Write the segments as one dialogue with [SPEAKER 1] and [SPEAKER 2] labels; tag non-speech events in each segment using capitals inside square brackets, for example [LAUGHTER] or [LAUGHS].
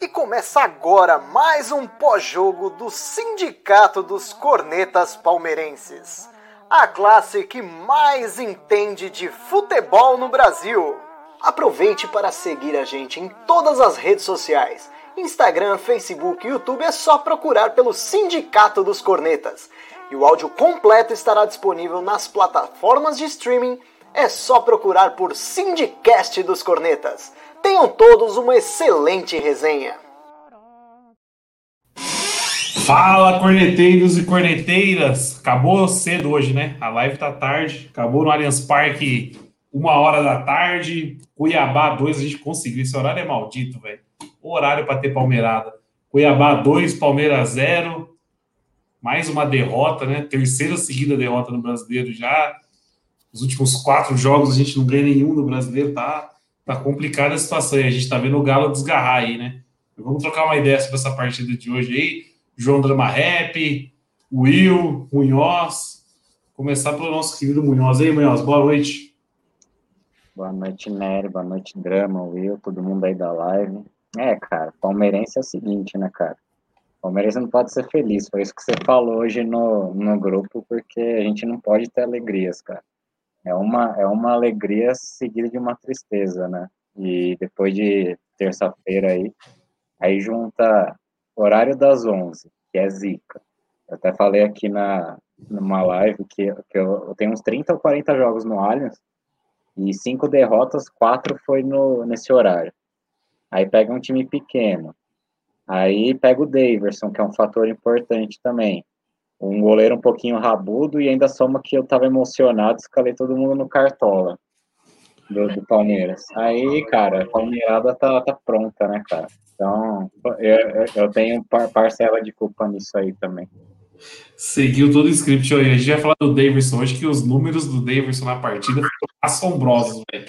[SPEAKER 1] E começa agora mais um pós-jogo do Sindicato dos Cornetas Palmeirenses. A classe que mais entende de futebol no Brasil. Aproveite para seguir a gente em todas as redes sociais. Instagram, Facebook e YouTube é só procurar pelo Sindicato dos Cornetas. E o áudio completo estará disponível nas plataformas de streaming é só procurar por Sindicast dos Cornetas. Tenham todos uma excelente resenha.
[SPEAKER 2] Fala, corneteiros e corneteiras! Acabou cedo hoje, né? A live tá tarde. Acabou no Allianz Parque, uma hora da tarde. Cuiabá 2, a gente conseguiu. Esse horário é maldito, velho. Horário para ter Palmeirada. Cuiabá 2, Palmeiras 0. Mais uma derrota, né? Terceira seguida derrota no brasileiro já. Os últimos quatro jogos a gente não ganha nenhum no brasileiro, tá, tá complicada a situação. E a gente tá vendo o Galo desgarrar aí, né? Vamos trocar uma ideia sobre essa partida de hoje aí. João Drama Rap, Will, Munhoz. Começar pelo nosso querido Munhoz. aí, Munhoz, boa noite.
[SPEAKER 3] Boa noite, Nery. Boa noite, Drama, Will, todo mundo aí da live. É, cara, palmeirense é o seguinte, né, cara? Palmeirense não pode ser feliz. Foi isso que você falou hoje no, no grupo, porque a gente não pode ter alegrias, cara é uma, é uma alegria seguida de uma tristeza, né? E depois de terça-feira aí, aí junta horário das 11, que é zica. Eu até falei aqui na, numa live que, que eu, eu tenho uns 30 ou 40 jogos no Allianz, e cinco derrotas, quatro foi no, nesse horário. Aí pega um time pequeno. Aí pega o Daverson, que é um fator importante também um goleiro um pouquinho rabudo e ainda soma que eu tava emocionado, escalei todo mundo no cartola do, do Palmeiras. Aí, cara, a Palmeirada tá, tá pronta, né, cara? Então, eu, eu tenho parcela de culpa nisso aí também.
[SPEAKER 2] Seguiu todo o script hoje. A gente vai falar do Davidson hoje, que os números do Davidson na partida foram assombrosos, velho.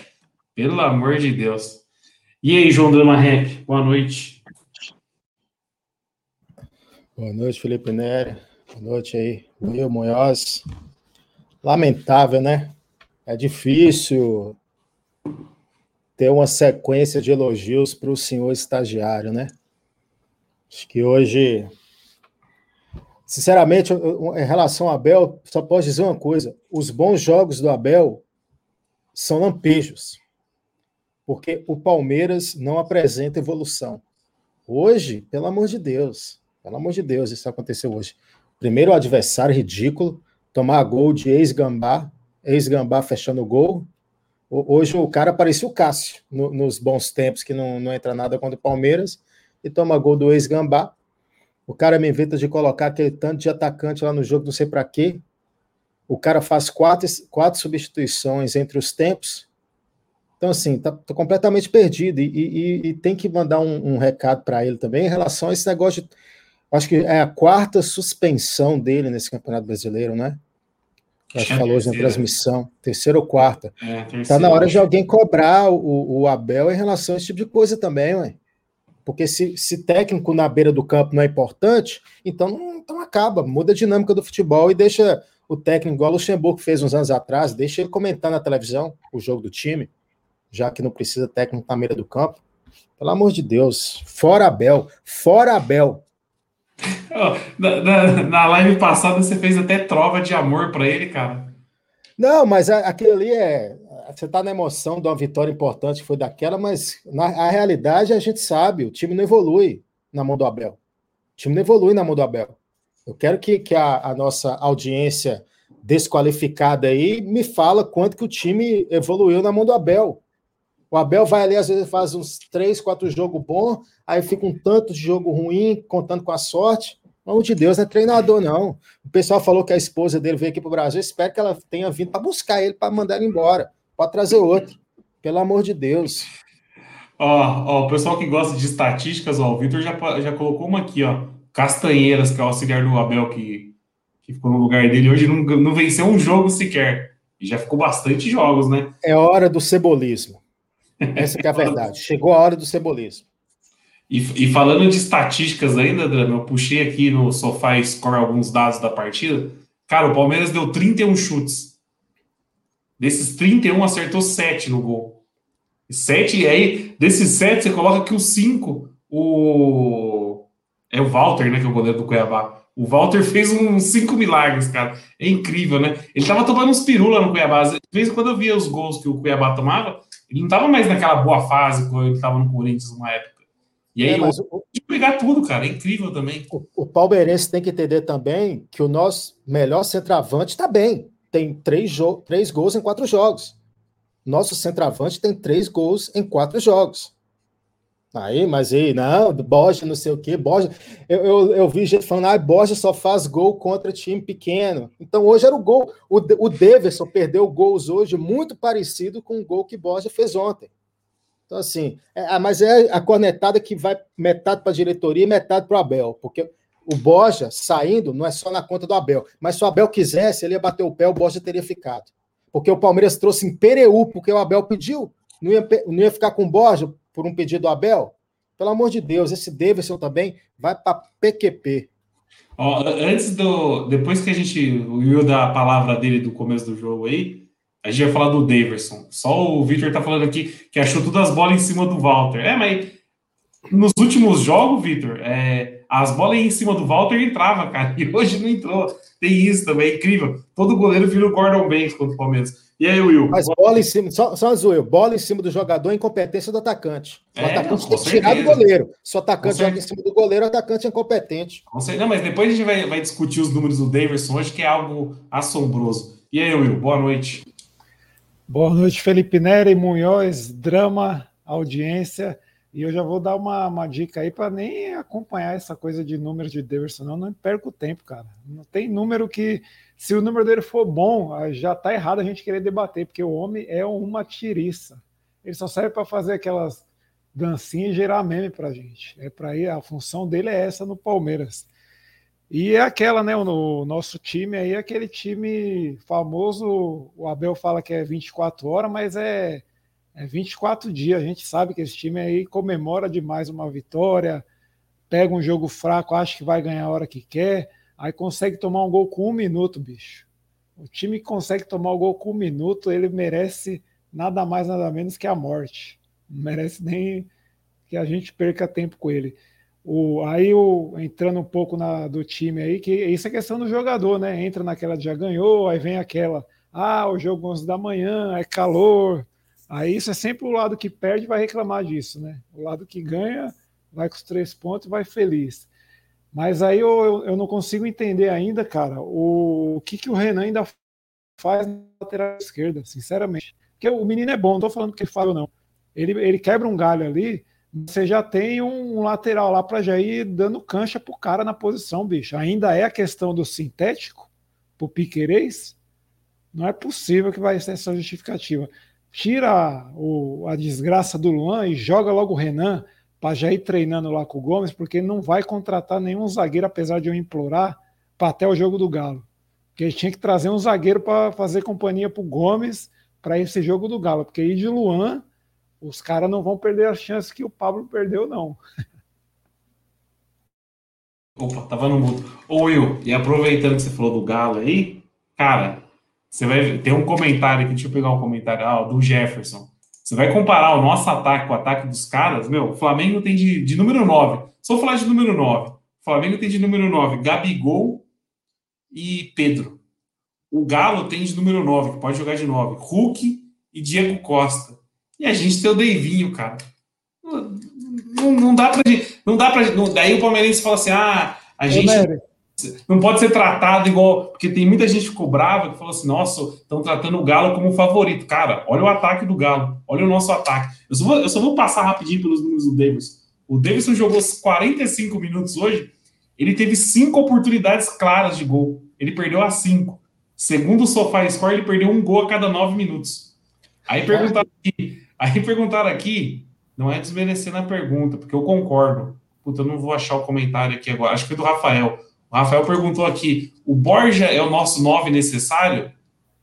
[SPEAKER 2] Pelo amor de Deus. E aí, João Drama Rap, boa noite.
[SPEAKER 4] Boa noite, Felipe Nery. Boa noite aí, Will Munhoz. Lamentável, né? É difícil ter uma sequência de elogios para o senhor estagiário, né? Acho que hoje, sinceramente, em relação ao Abel, só posso dizer uma coisa: os bons jogos do Abel são lampejos, porque o Palmeiras não apresenta evolução. Hoje, pelo amor de Deus, pelo amor de Deus, isso aconteceu hoje. Primeiro o adversário ridículo, tomar gol de ex-gambá, ex-gambá fechando o gol. Hoje o cara parecia o Cássio, no, nos bons tempos, que não, não entra nada contra o Palmeiras, e toma gol do ex-gambá. O cara me inventa de colocar aquele tanto de atacante lá no jogo, não sei para quê. O cara faz quatro, quatro substituições entre os tempos. Então, assim, tá, completamente perdido. E, e, e, tem que mandar um, um recado para ele também em relação a esse negócio de Acho que é a quarta suspensão dele nesse Campeonato Brasileiro, né? Acho que falou hoje na transmissão, terceira ou quarta. É, tá na hora de alguém cobrar o, o, Abel em relação a esse tipo de coisa também, ué. Porque se, se técnico na beira do campo não é importante, então, não, então acaba, muda a dinâmica do futebol e deixa o técnico, igual o Luxemburgo fez uns anos atrás, deixa ele comentar na televisão o jogo do time, já que não precisa técnico na beira do campo. Pelo amor de Deus, fora Abel, fora Abel
[SPEAKER 2] na, na, na, live passada você fez até trova de amor para ele, cara.
[SPEAKER 4] Não, mas aquilo ali é. Você tá na emoção de uma vitória importante que foi daquela, mas na a realidade a gente sabe, o time não evolui na mão do Abel. O time não evolui na mão do Abel. Eu quero que, que a, a nossa audiência desqualificada aí me fala quanto que o time evoluiu na mão do Abel. O Abel vai ali, às vezes, faz uns três, quatro jogos bons, aí fica um tanto de jogo ruim, contando com a sorte. Pelo de Deus, não é treinador, não. O pessoal falou que a esposa dele veio aqui para o Brasil. Espero que ela tenha vindo para buscar ele, para mandar ele embora. Pode trazer outro. Pelo amor de Deus.
[SPEAKER 2] Ó, ó, o pessoal que gosta de estatísticas, ó, o Vitor já, já colocou uma aqui, ó. Castanheiras, que é o auxiliar do Abel, que, que ficou no lugar dele hoje, não, não venceu um jogo sequer. E já ficou bastante jogos, né?
[SPEAKER 4] É hora do cebolismo. Essa é a verdade. Chegou a hora do cebolismo.
[SPEAKER 2] E, e, falando de estatísticas ainda, Drama, eu puxei aqui no Sofá Score alguns dados da partida. Cara, o Palmeiras deu 31 chutes. Desses 31, acertou 7 no gol. Sete, e aí, desses sete, você coloca que os cinco, o. É o Walter, né? Que é o goleiro do Cuiabá. O Walter fez uns cinco milagres, cara. É incrível, né? Ele tava tomando uns pirula no Cuiabá. Às vezes, quando eu via os gols que o Cuiabá tomava, ele não tava mais naquela boa fase quando ele tava no Corinthians numa época. E aí, é, mas o, de pegar tudo, cara. É incrível também.
[SPEAKER 4] O, o palmeirense tem que entender também que o nosso melhor centroavante tá bem. Tem três, três gols em quatro jogos. Nosso centroavante tem três gols em quatro jogos. Aí, mas aí, não, Borja, não sei o quê, Borja. Eu, eu, eu vi gente falando, ah, Borja só faz gol contra time pequeno. Então hoje era o gol. O, o Deverson perdeu gols hoje muito parecido com o gol que Borja fez ontem. Então, assim, é, ah, mas é a cornetada que vai metade para a diretoria e metade para o Abel, porque o Borja saindo não é só na conta do Abel, mas se o Abel quisesse, ele ia bater o pé, o Borja teria ficado porque o Palmeiras trouxe em Pereu, porque o Abel pediu. Não ia, não ia ficar com o Borja por um pedido do Abel? Pelo amor de Deus, esse Davidson também vai para PQP.
[SPEAKER 2] Ó, antes do. Depois que a gente viu da palavra dele do começo do jogo aí, a gente vai falar do Daverson. Só o Victor tá falando aqui que achou todas as bolas em cima do Walter. É, mas nos últimos jogos, Victor, é, as bolas em cima do Walter entrava, cara, e hoje não entrou. Tem isso também, é incrível. Todo goleiro vira o Gordon Banks contra o Palmeiras. E aí, Will?
[SPEAKER 4] Mas bola em cima, só, só Will, bola em cima do jogador, incompetência do atacante. O é, atacante não, tem que tirar do goleiro. Se o atacante joga em cima do goleiro, o atacante é incompetente.
[SPEAKER 2] Não, mas depois a gente vai, vai discutir os números do Davidson hoje, que é algo assombroso. E aí, Will, boa noite.
[SPEAKER 5] Boa noite, Felipe Nery, Munhoz, drama, audiência. E eu já vou dar uma, uma dica aí para nem acompanhar essa coisa de números de Davidson, não, não perco tempo, cara. Não tem número que, se o número dele for bom, já tá errado a gente querer debater, porque o homem é uma tiriça. Ele só serve para fazer aquelas dancinhas e gerar meme pra gente. É para ir, a função dele é essa no Palmeiras. E é aquela, né? O nosso time aí é aquele time famoso. O Abel fala que é 24 horas, mas é é 24 dias. A gente sabe que esse time aí comemora demais uma vitória, pega um jogo fraco, acha que vai ganhar a hora que quer, aí consegue tomar um gol com um minuto, bicho. O time que consegue tomar o gol com um minuto, ele merece nada mais, nada menos que a morte. Não merece nem que a gente perca tempo com ele. O, aí o, entrando um pouco na, do time aí, que isso é questão do jogador, né? Entra naquela de já ganhou, aí vem aquela, ah, o jogo 11 da manhã, é calor, Aí isso é sempre o lado que perde vai reclamar disso, né? O lado que ganha vai com os três pontos vai feliz. Mas aí eu, eu não consigo entender ainda, cara, o, o que, que o Renan ainda faz na lateral esquerda, sinceramente. Porque o menino é bom, não tô falando que ele fala ou não. Ele, ele quebra um galho ali, você já tem um, um lateral lá para já ir dando cancha pro cara na posição, bicho. Ainda é a questão do sintético, pro Piquerez. Não é possível que vai ser essa justificativa tira o, a desgraça do Luan e joga logo o Renan para já ir treinando lá com o Gomes, porque não vai contratar nenhum zagueiro, apesar de eu implorar, para até o jogo do Galo. Porque ele tinha que trazer um zagueiro para fazer companhia para o Gomes para esse jogo do Galo, porque aí de Luan os caras não vão perder a chance que o Pablo perdeu, não. [LAUGHS]
[SPEAKER 2] Opa, tava no mudo. Ô Will, e aproveitando que você falou do Galo aí, cara, você vai ter um comentário aqui, deixa eu pegar um comentário ah, do Jefferson. Você vai comparar o nosso ataque com o ataque dos caras, meu, o Flamengo tem de, de número 9. Só falar de número 9. O Flamengo tem de número 9 Gabigol e Pedro. O Galo tem de número 9, que pode jogar de 9, Hulk e Diego Costa. E a gente tem o Deivinho, cara. Não, não, dá pra. Não dá pra. Não, daí o Palmeirense fala assim: ah, a gente não pode ser tratado igual. Porque tem muita gente que ficou brava que falou assim: nossa, estão tratando o Galo como favorito. Cara, olha o ataque do Galo, olha o nosso ataque. Eu só vou, eu só vou passar rapidinho pelos números do Davidson. O Davidson jogou 45 minutos hoje, ele teve cinco oportunidades claras de gol. Ele perdeu as cinco. Segundo o Sofá Score, ele perdeu um gol a cada nove minutos. Aí perguntaram aqui, aí perguntaram aqui, não é desmerecendo a pergunta, porque eu concordo. Puta, eu não vou achar o comentário aqui agora. Acho que foi do Rafael. O Rafael perguntou aqui: o Borja é o nosso 9 necessário?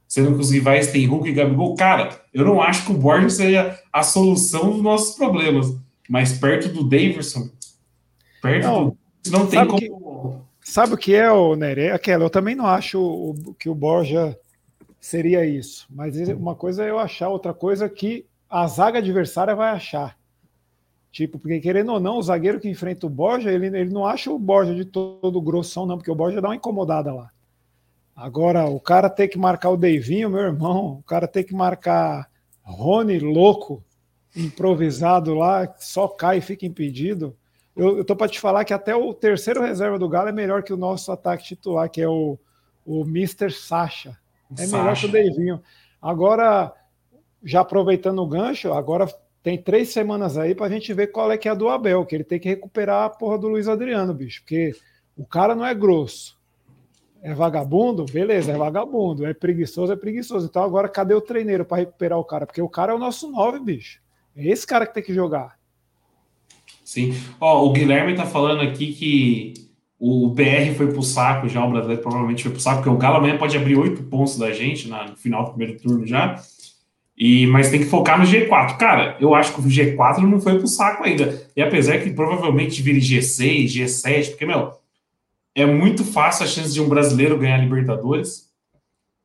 [SPEAKER 2] Sendo que os rivais têm Hulk e Gabigol? Cara, eu não acho que o Borja seja a solução dos nossos problemas. Mas perto do Davidson, perto não, do. Não tem
[SPEAKER 5] como. Que, sabe o que é, o Nery? É aquela, eu também não acho o, que o Borja seria isso. Mas uma coisa é eu achar, outra coisa é que a zaga adversária vai achar. Tipo, porque querendo ou não, o zagueiro que enfrenta o Borja, ele, ele não acha o Borja de todo grossão, não, porque o Borja dá uma incomodada lá. Agora, o cara tem que marcar o Deivinho, meu irmão, o cara tem que marcar Rony louco, improvisado lá, só cai e fica impedido. Eu, eu tô para te falar que até o terceiro reserva do Galo é melhor que o nosso ataque titular, que é o, o Mr. Sacha. É melhor que o Deivinho. Agora, já aproveitando o gancho, agora tem três semanas aí para a gente ver qual é que é a do Abel, que ele tem que recuperar a porra do Luiz Adriano, bicho, porque o cara não é grosso. É vagabundo? Beleza, é vagabundo. É preguiçoso, é preguiçoso. Então agora cadê o treineiro para recuperar o cara? Porque o cara é o nosso nove, bicho. É esse cara que tem que jogar.
[SPEAKER 2] Sim. Ó, o Guilherme tá falando aqui que o BR foi pro saco já, o brasileiro provavelmente foi pro saco, porque o Galo amanhã pode abrir oito pontos da gente no final do primeiro turno já. E, mas tem que focar no G4. Cara, eu acho que o G4 não foi pro saco ainda. E apesar que provavelmente vire G6, G7, porque, meu, é muito fácil a chance de um brasileiro ganhar Libertadores.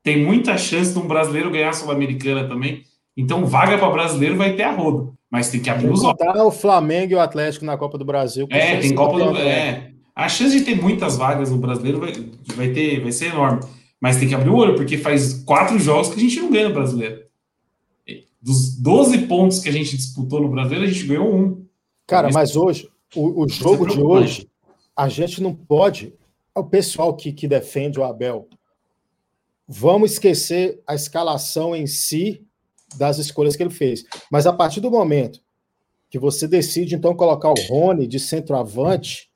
[SPEAKER 2] Tem muita chance de um brasileiro ganhar a Sul-Americana também. Então, vaga para brasileiro vai ter a rodo. Mas tem que abrir os
[SPEAKER 4] olhos. o Flamengo e o Atlético na Copa do Brasil.
[SPEAKER 2] É, tem Copa do É. A chance de ter muitas vagas no brasileiro vai, vai, ter, vai ser enorme. Mas tem que abrir o olho, porque faz quatro jogos que a gente não ganha no brasileiro. Dos 12 pontos que a gente disputou no brasileiro, a gente ganhou um.
[SPEAKER 4] Cara, mas hoje, o, o jogo de hoje, a gente não pode. O pessoal que, que defende o Abel, vamos esquecer a escalação em si das escolhas que ele fez. Mas a partir do momento que você decide, então, colocar o Rony de centroavante,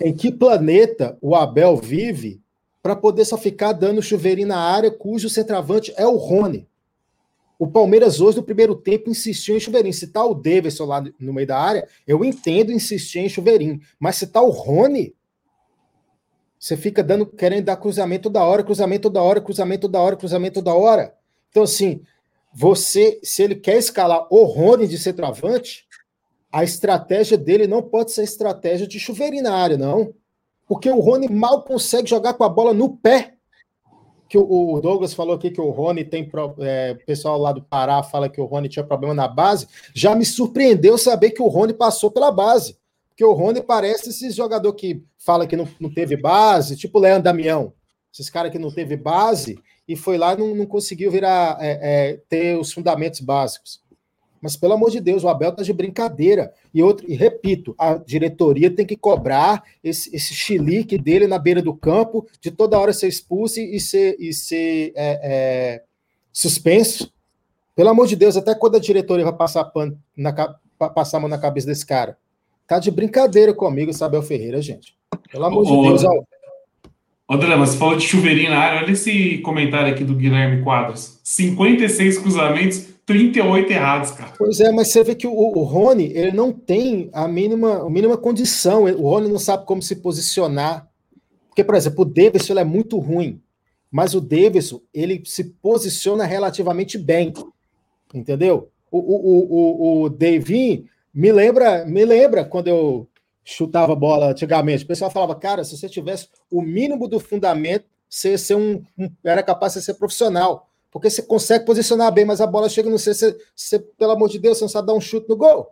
[SPEAKER 4] em que planeta o Abel vive para poder só ficar dando chuveirinho na área cujo centroavante é o Rony? O Palmeiras hoje, no primeiro tempo, insistiu em chuveirinho. Se tá o Davidson lá no meio da área, eu entendo insistir em chuveirinho. Mas se tá o Rony, você fica dando, querendo dar cruzamento toda hora, cruzamento toda hora, cruzamento toda hora, cruzamento toda hora. Então, assim, você, se ele quer escalar o Rony de centroavante, a estratégia dele não pode ser estratégia de chuveirinho na área, não. Porque o Rony mal consegue jogar com a bola no pé que o, Douglas falou aqui que o Rony tem. É, pessoal lá do Pará fala que o Rony tinha problema na base. Já me surpreendeu saber que o Rony passou pela base. Porque o Rony parece esse jogador que fala que não, não teve base, tipo o Leandro Damião. Esses caras que não teve base e foi lá e não, não conseguiu virar é, é, ter os fundamentos básicos. Mas, pelo amor de Deus, o Abel está de brincadeira. E, outro, e repito, a diretoria tem que cobrar esse, esse chilique dele na beira do campo, de toda hora ser expulso e ser, e ser é, é, suspenso. Pelo amor de Deus, até quando a diretoria vai passar, pano na, passar a mão na cabeça desse cara? Tá de brincadeira comigo, Isabel Ferreira, gente. Pelo amor ô, de Deus. Ó...
[SPEAKER 2] André, mas você falou de chuveirinho na área. Olha esse comentário aqui do Guilherme Quadros. 56 cruzamentos, 38 errados, cara.
[SPEAKER 4] Pois é, mas você vê que o, o Rony, ele não tem a mínima, a mínima condição. O Rony não sabe como se posicionar. Porque, por exemplo, o Davidson é muito ruim, mas o Davidson, ele se posiciona relativamente bem. Entendeu? O, o, o, o Davin me lembra, me lembra quando eu chutava bola antigamente. O pessoal falava, cara, se você tivesse o mínimo do fundamento, você, ser um, um era capaz de ser profissional porque você consegue posicionar bem, mas a bola chega no você, você, você, pelo amor de Deus, você não sabe dar um chute no gol.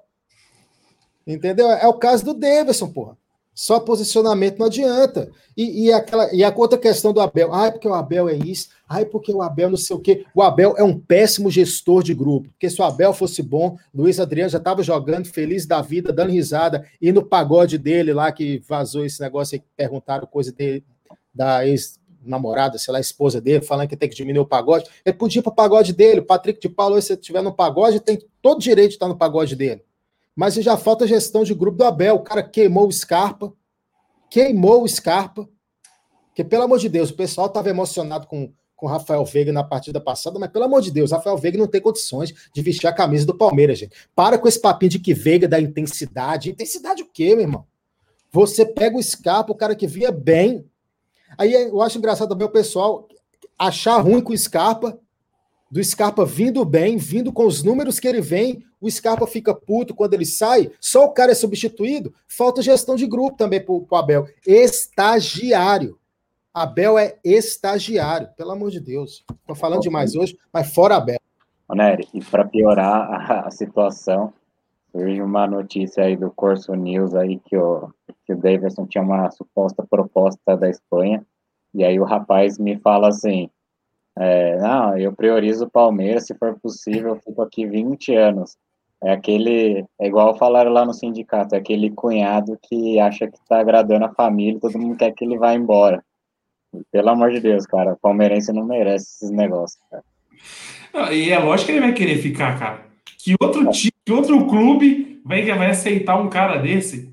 [SPEAKER 4] Entendeu? É o caso do Davidson, porra. Só posicionamento não adianta. E, e, aquela, e a outra questão do Abel. Ai, porque o Abel é isso. Ai, porque o Abel não sei o quê. O Abel é um péssimo gestor de grupo. Porque se o Abel fosse bom, Luiz Adriano já estava jogando feliz da vida, dando risada. E no pagode dele lá, que vazou esse negócio que perguntaram coisa dele, da ex namorada, sei lá, esposa dele, falando que tem que diminuir o pagode. Ele podia ir para o pagode dele. O Patrick de Paulo, se estiver no pagode, tem todo direito de estar no pagode dele. Mas já falta gestão de grupo do Abel. O cara queimou o Scarpa. Queimou o Scarpa. Porque, pelo amor de Deus, o pessoal estava emocionado com com Rafael Veiga na partida passada, mas pelo amor de Deus, Rafael Veiga não tem condições de vestir a camisa do Palmeiras, gente. Para com esse papinho de que Veiga dá intensidade. Intensidade o quê, meu irmão? Você pega o Scarpa, o cara que via bem, Aí eu acho engraçado também o pessoal achar ruim com o Scarpa, do Scarpa vindo bem, vindo com os números que ele vem, o Scarpa fica puto quando ele sai, só o cara é substituído, falta gestão de grupo também para o Abel. Estagiário. Abel é estagiário, pelo amor de Deus. Estou falando demais hoje, mas fora Abel.
[SPEAKER 3] Nery, e para piorar a, a, situação, surge uma notícia aí do Corso News aí que o, que o Davidson tinha uma suposta proposta da Espanha, e aí o rapaz me fala assim, é, não, eu priorizo o Palmeiras, se for possível, eu fico aqui 20 anos. É aquele, é igual falaram lá no sindicato, é aquele cunhado que acha que tá agradando a família, todo mundo quer que ele vá embora. Pelo amor de Deus, cara, palmeirense não merece esses negócios, cara.
[SPEAKER 2] E é lógico que ele vai querer ficar, cara. Que outro time, que outro clube vai, vai aceitar um cara desse?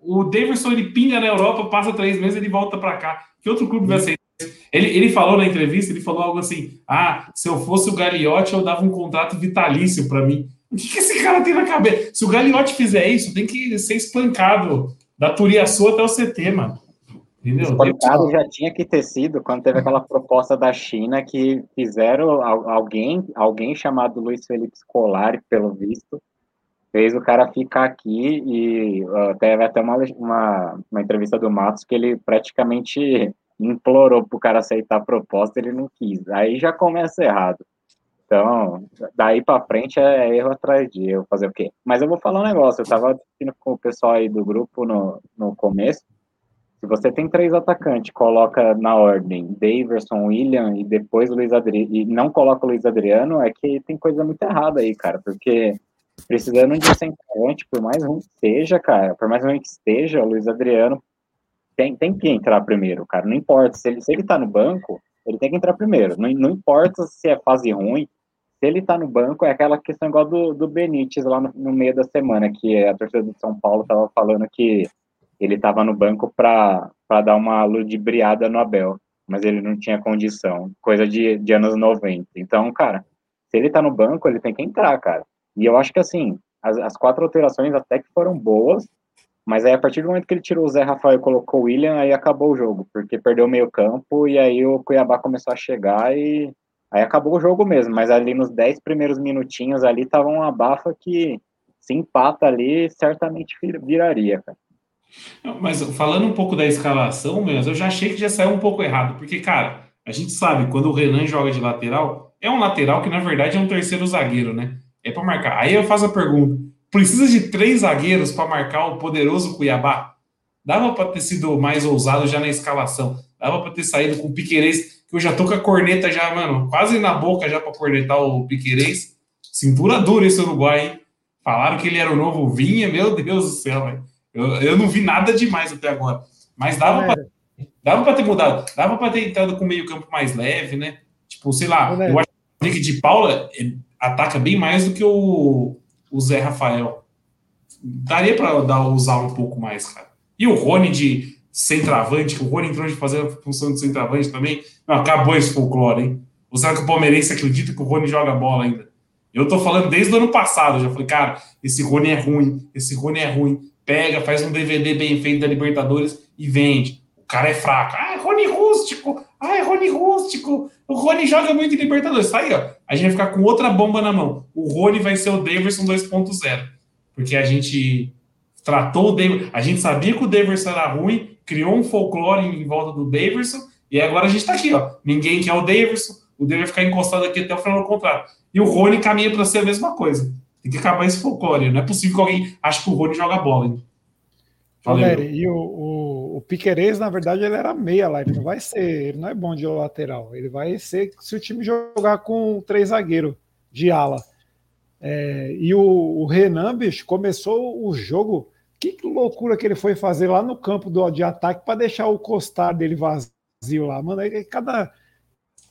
[SPEAKER 2] O Davidson ele pinga na Europa, passa três meses ele volta para cá. Que outro clube vai aceitar? Ele, ele falou na entrevista, ele falou algo assim: Ah, se eu fosse o Gagliotti, eu dava um contrato vitalício para mim. O que, que esse cara tem na cabeça? Se o Gagliotti fizer isso, tem que ser espancado da Turiaçu até o CT, mano.
[SPEAKER 3] Entendeu? Espancado já tinha que ter sido quando teve aquela proposta da China que fizeram alguém, alguém chamado Luiz Felipe Scolari, pelo visto, fez o cara ficar aqui e uh, teve até uma, uma, uma entrevista do Matos que ele praticamente implorou pro cara aceitar a proposta, ele não quis. Aí já começa errado. Então, daí para frente é erro atrás de erro, fazer o quê? Mas eu vou falar um negócio, eu tava discutindo com o pessoal aí do grupo no, no começo, se você tem três atacantes, coloca na ordem Daverson, William e depois Luiz Adriano, e não coloca o Luiz Adriano, é que tem coisa muito errada aí, cara, porque precisando de centroavante, por mais ruim que seja, cara, por mais ruim que esteja, o Luiz Adriano tem, tem que entrar primeiro, cara, não importa, se ele, se ele tá no banco, ele tem que entrar primeiro. Não, não importa se é fase ruim, se ele tá no banco, é aquela questão igual do, do Benítez lá no, no meio da semana, que a torcida do São Paulo tava falando que ele tava no banco para dar uma ludibriada no Abel, mas ele não tinha condição, coisa de, de anos 90. Então, cara, se ele tá no banco, ele tem que entrar, cara. E eu acho que, assim, as, as quatro alterações até que foram boas, mas aí, a partir do momento que ele tirou o Zé Rafael e colocou o William, aí acabou o jogo, porque perdeu o meio campo e aí o Cuiabá começou a chegar e aí acabou o jogo mesmo. Mas ali nos 10 primeiros minutinhos ali tava uma bafa que se empata ali, certamente viraria, cara.
[SPEAKER 2] Mas falando um pouco da escalação, mesmo, eu já achei que já saiu um pouco errado, porque, cara, a gente sabe, quando o Renan joga de lateral, é um lateral que na verdade é um terceiro zagueiro, né? É para marcar. Aí eu faço a pergunta: Precisa de três zagueiros para marcar o poderoso Cuiabá? Dava para ter sido mais ousado já na escalação. Dava para ter saído com o Piquerez, que eu já tô com a corneta já, mano, quase na boca já para cornetar o Piquerez. Cintura dura esse Uruguai, hein? Falaram que ele era o novo Vinha, meu Deus do céu, velho. Eu, eu não vi nada demais até agora. Mas dava para dava para ter mudado. Dava para ter entrado com meio campo mais leve, né? Tipo, sei lá, eu acho que o de Paula ataca bem mais do que o, o Zé Rafael. Daria para usar um pouco mais, cara. E o Rony de centroavante, que o Rony entrou de fazer a função de centroavante também. Não, acabou esse folclore, hein? Ou será que o palmeirense acredita que o Rony joga bola ainda? Eu tô falando desde o ano passado, já falei, cara, esse Rony é ruim, esse Rony é ruim. Pega, faz um DVD bem feito da Libertadores e vende. O cara é fraco. Ah, é Rony rústico. Ah, é Rony rústico. O Rony joga muito em Libertadores. Tá aí, ó. A gente vai ficar com outra bomba na mão. O Rony vai ser o Davidson 2.0. Porque a gente tratou o Davidson. A gente sabia que o Davidson era ruim, criou um folclore em volta do Davidson, e agora a gente tá aqui, ó. Ninguém quer o Davidson. O Davidson vai ficar encostado aqui até o final do contrato. E o Rony caminha para ser a mesma coisa. Tem que acabar esse folclore. Não é possível que alguém ache que o Rony joga bola. Hein?
[SPEAKER 5] E o, o, o na verdade, ele era meia lá, ele não vai ser, ele não é bom de lateral, ele vai ser se o time jogar com três zagueiros de ala. É, e o, o, Renan, bicho, começou o jogo. Que loucura que ele foi fazer lá no campo do, de ataque para deixar o costar dele vazio lá. Mano, é cada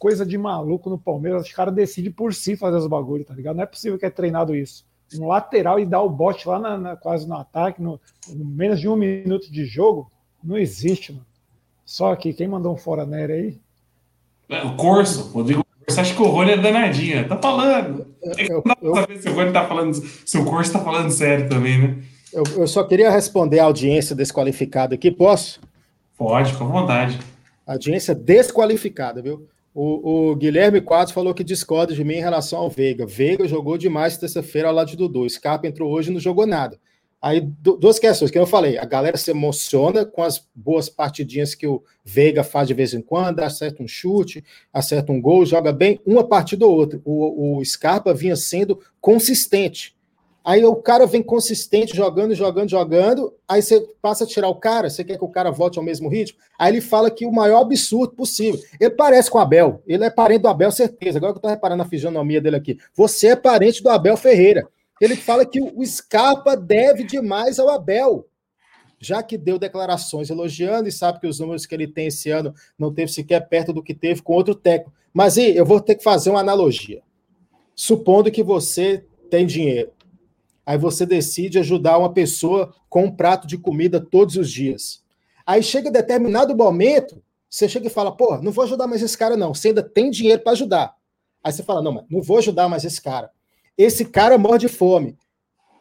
[SPEAKER 5] coisa de maluco no Palmeiras. Os caras decidem por si fazer os bagulhos, tá ligado? Não é possível que é treinado isso um lateral e dar o bote lá na, na, quase no ataque, no, no, menos de um minuto de jogo, não existe, mano. Só aqui, quem mandou um fora nere aí?
[SPEAKER 2] É, o Corso, Rodrigo Corso, acho que o Rony é danadinha. Tá falando. Eu, não dá saber se o Rony tá falando, se o Corso tá falando sério também, né?
[SPEAKER 4] Eu, eu só queria responder a audiência desqualificada aqui, posso?
[SPEAKER 2] Pode, com vontade.
[SPEAKER 4] Audiência desqualificada, viu? O, o, Guilherme Quadros falou que discorda de mim em relação ao Veiga. Veiga jogou demais terça-feira ao lado de Dudu. Scarpa entrou hoje e não jogou nada. Aí, duas questões que eu falei. A galera se emociona com as boas partidinhas que o Veiga faz de vez em quando, acerta um chute, acerta um gol, joga bem, uma partida ou outra. O, o Scarpa vinha sendo consistente. Aí o cara vem consistente, jogando, jogando, jogando. Aí você passa a tirar o cara, você quer que o cara volte ao mesmo ritmo? Aí ele fala que o maior absurdo possível. Ele parece com o Abel, ele é parente do Abel, certeza. Agora que eu tô reparando a fisionomia dele aqui. Você é parente do Abel Ferreira. Ele fala que o Scarpa deve demais ao Abel, já que deu declarações elogiando e sabe que os números que ele tem esse ano não teve sequer perto do que teve com outro técnico. Mas aí eu vou ter que fazer uma analogia. Supondo que você tem dinheiro, aí você decide ajudar uma pessoa com um prato de comida todos os dias. Aí chega determinado momento, você chega e fala: pô, não vou ajudar mais esse cara, não. Você ainda tem dinheiro para ajudar. Aí você fala: não, mas não vou ajudar mais esse cara. Esse cara morre de fome.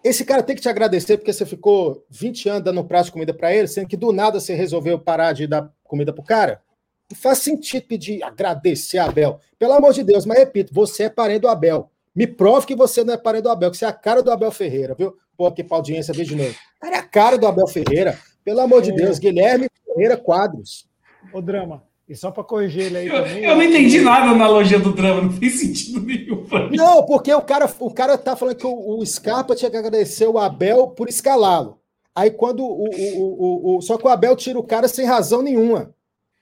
[SPEAKER 4] Esse cara tem que te agradecer porque você ficou 20 anos dando um prato de comida para ele, sendo que do nada você resolveu parar de dar comida pro cara. Não faz sentido pedir agradecer a Abel. Pelo amor de Deus, mas repito, você é parente do Abel. Me prove que você não é parente do Abel, que você é a cara do Abel Ferreira, viu? Pô, aqui pra audiência ver de novo. Cara, é a cara do Abel Ferreira. Pelo amor de é. Deus, Guilherme Ferreira Quadros.
[SPEAKER 5] Ô, Drama, e só para corrigir ele aí
[SPEAKER 2] eu,
[SPEAKER 5] também.
[SPEAKER 2] Eu não entendi nada na analogia do drama, não fez sentido nenhum.
[SPEAKER 4] Não, porque o cara, o cara tá falando que o, o Scarpa tinha que agradecer o Abel por escalá-lo. Aí quando o, o, o, Só que o Abel tira o cara sem razão nenhuma.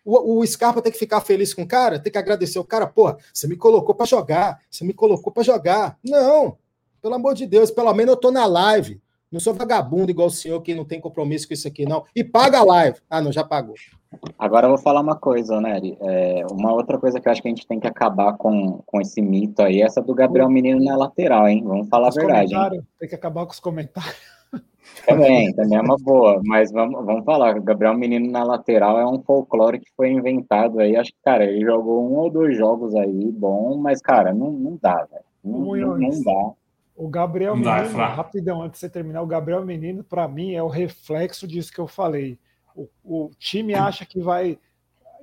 [SPEAKER 4] O, o Scarpa tem que ficar feliz com o cara, tem que agradecer o cara, porra, você me colocou para jogar, você me colocou para jogar. Não, pelo amor de Deus, pelo menos eu tô na live. Não sou vagabundo igual o senhor que não tem compromisso com isso aqui, não. E paga a live. Ah, não, já pagou.
[SPEAKER 3] Agora eu vou falar uma coisa, Nery. É, uma outra coisa que eu acho que a gente tem que acabar com, com esse mito aí, essa do Gabriel Menino na lateral, hein? Vamos falar os a verdade.
[SPEAKER 5] Tem que acabar com os comentários.
[SPEAKER 3] Também, também é uma boa, mas vamos, vamos falar, o Gabriel Menino na lateral é um folclore que foi inventado aí, acho que, cara, ele jogou um ou dois jogos aí, bom, mas, cara, não, não dá, velho, não, não, não dá.
[SPEAKER 5] O Gabriel não Menino, dá, rapidão, antes de você terminar, o Gabriel Menino, para mim, é o reflexo disso que eu falei, o, o time acha que vai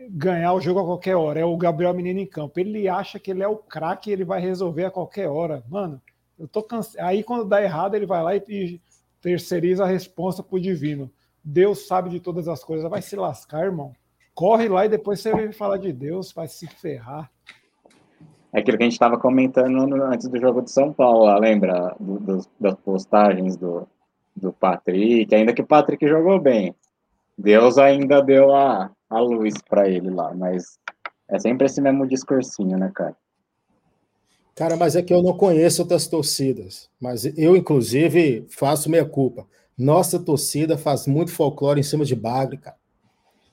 [SPEAKER 5] ganhar o jogo a qualquer hora. É o Gabriel Menino em campo. Ele acha que ele é o craque e ele vai resolver a qualquer hora. Mano, eu tô cansado. Aí quando dá errado, ele vai lá e, e terceiriza a resposta pro divino. Deus sabe de todas as coisas. Vai se lascar, irmão. Corre lá e depois você vem falar de Deus, vai se ferrar.
[SPEAKER 3] É aquilo que a gente estava comentando antes do jogo de São Paulo, lá, lembra? Do, do, das postagens do, do Patrick, ainda que o Patrick jogou bem. Deus ainda deu a, a luz para ele lá, mas é sempre esse mesmo discursinho, né, cara?
[SPEAKER 4] Cara, mas é que eu não conheço outras torcidas, mas eu, inclusive, faço minha culpa. Nossa torcida faz muito folclore em cima de bagre, cara.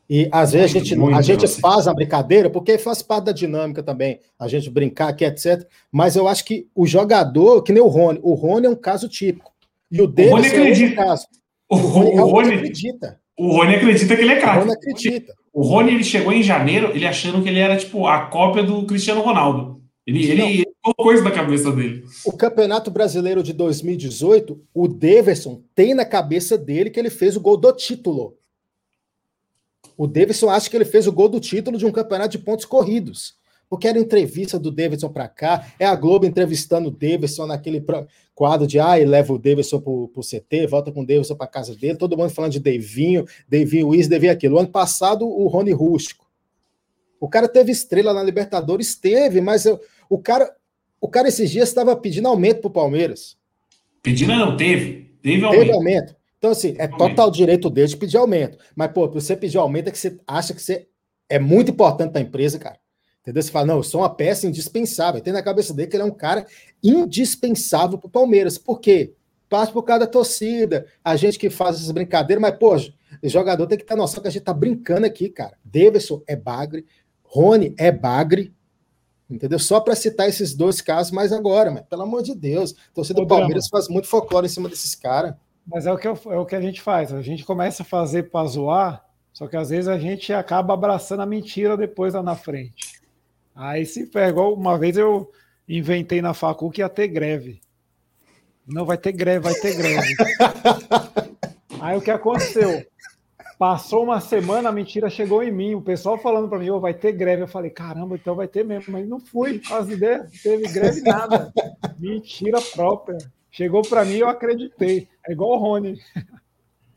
[SPEAKER 4] E às vezes a gente, muito, a gente faz a brincadeira, porque faz parte da dinâmica também, a gente brincar aqui, etc. Mas eu acho que o jogador, que nem o Rony, o Rony é um caso típico. E o Davis o Rony
[SPEAKER 2] acredita. é caso. O, o Rony, o Rony acredita. O Rony acredita que ele é craque. O Rony acredita. O Rony ele chegou em janeiro, ele achando que ele era tipo a cópia do Cristiano Ronaldo. Ele, ele, ele coisa na cabeça dele.
[SPEAKER 4] O Campeonato Brasileiro de 2018, o Daverson tem na cabeça dele que ele fez o gol do título. O Davidson acha que ele fez o gol do título de um campeonato de pontos corridos. Porque era entrevista do Davidson para cá, é a Globo entrevistando o Davidson naquele quadro de ah, leva o Davidson para o CT, volta com o Davidson para casa dele, todo mundo falando de Devinho, Devinho isso, Devinho aquilo. O ano passado, o Rony Rústico. O cara teve estrela na Libertadores, teve, mas eu, o cara o cara esses dias estava pedindo aumento para o Palmeiras.
[SPEAKER 2] Pedindo não, teve. Teve aumento.
[SPEAKER 4] Teve aumento. Então, assim, é total direito dele de pedir aumento. Mas, pô, pra você pedir aumento é que você acha que você é muito importante para a empresa, cara. Entendeu? Você fala, não, eu sou uma peça indispensável. Tem na cabeça dele que ele é um cara indispensável para o Palmeiras. Por quê? Parte por causa da torcida, a gente que faz essas brincadeiras, mas, pô, o jogador tem que ter noção que a gente tá brincando aqui, cara. Davidson é bagre, Rony é bagre, entendeu? Só para citar esses dois casos mais agora, mas pelo amor de Deus, a torcida do Palmeiras faz muito folclore em cima desses caras.
[SPEAKER 5] Mas é o, que eu, é o que a gente faz, a gente começa a fazer para zoar, só que às vezes a gente acaba abraçando a mentira depois lá na frente. Aí se pegou, uma vez eu inventei na facu que ia ter greve. Não vai ter greve, vai ter greve. [LAUGHS] Aí o que aconteceu? Passou uma semana, a mentira chegou em mim. O pessoal falando para mim, oh, vai ter greve. Eu falei, caramba, então vai ter mesmo. Mas não fui, as ideias, não teve greve nada. [LAUGHS] Mentira própria. Chegou para mim, eu acreditei. É igual o Rony.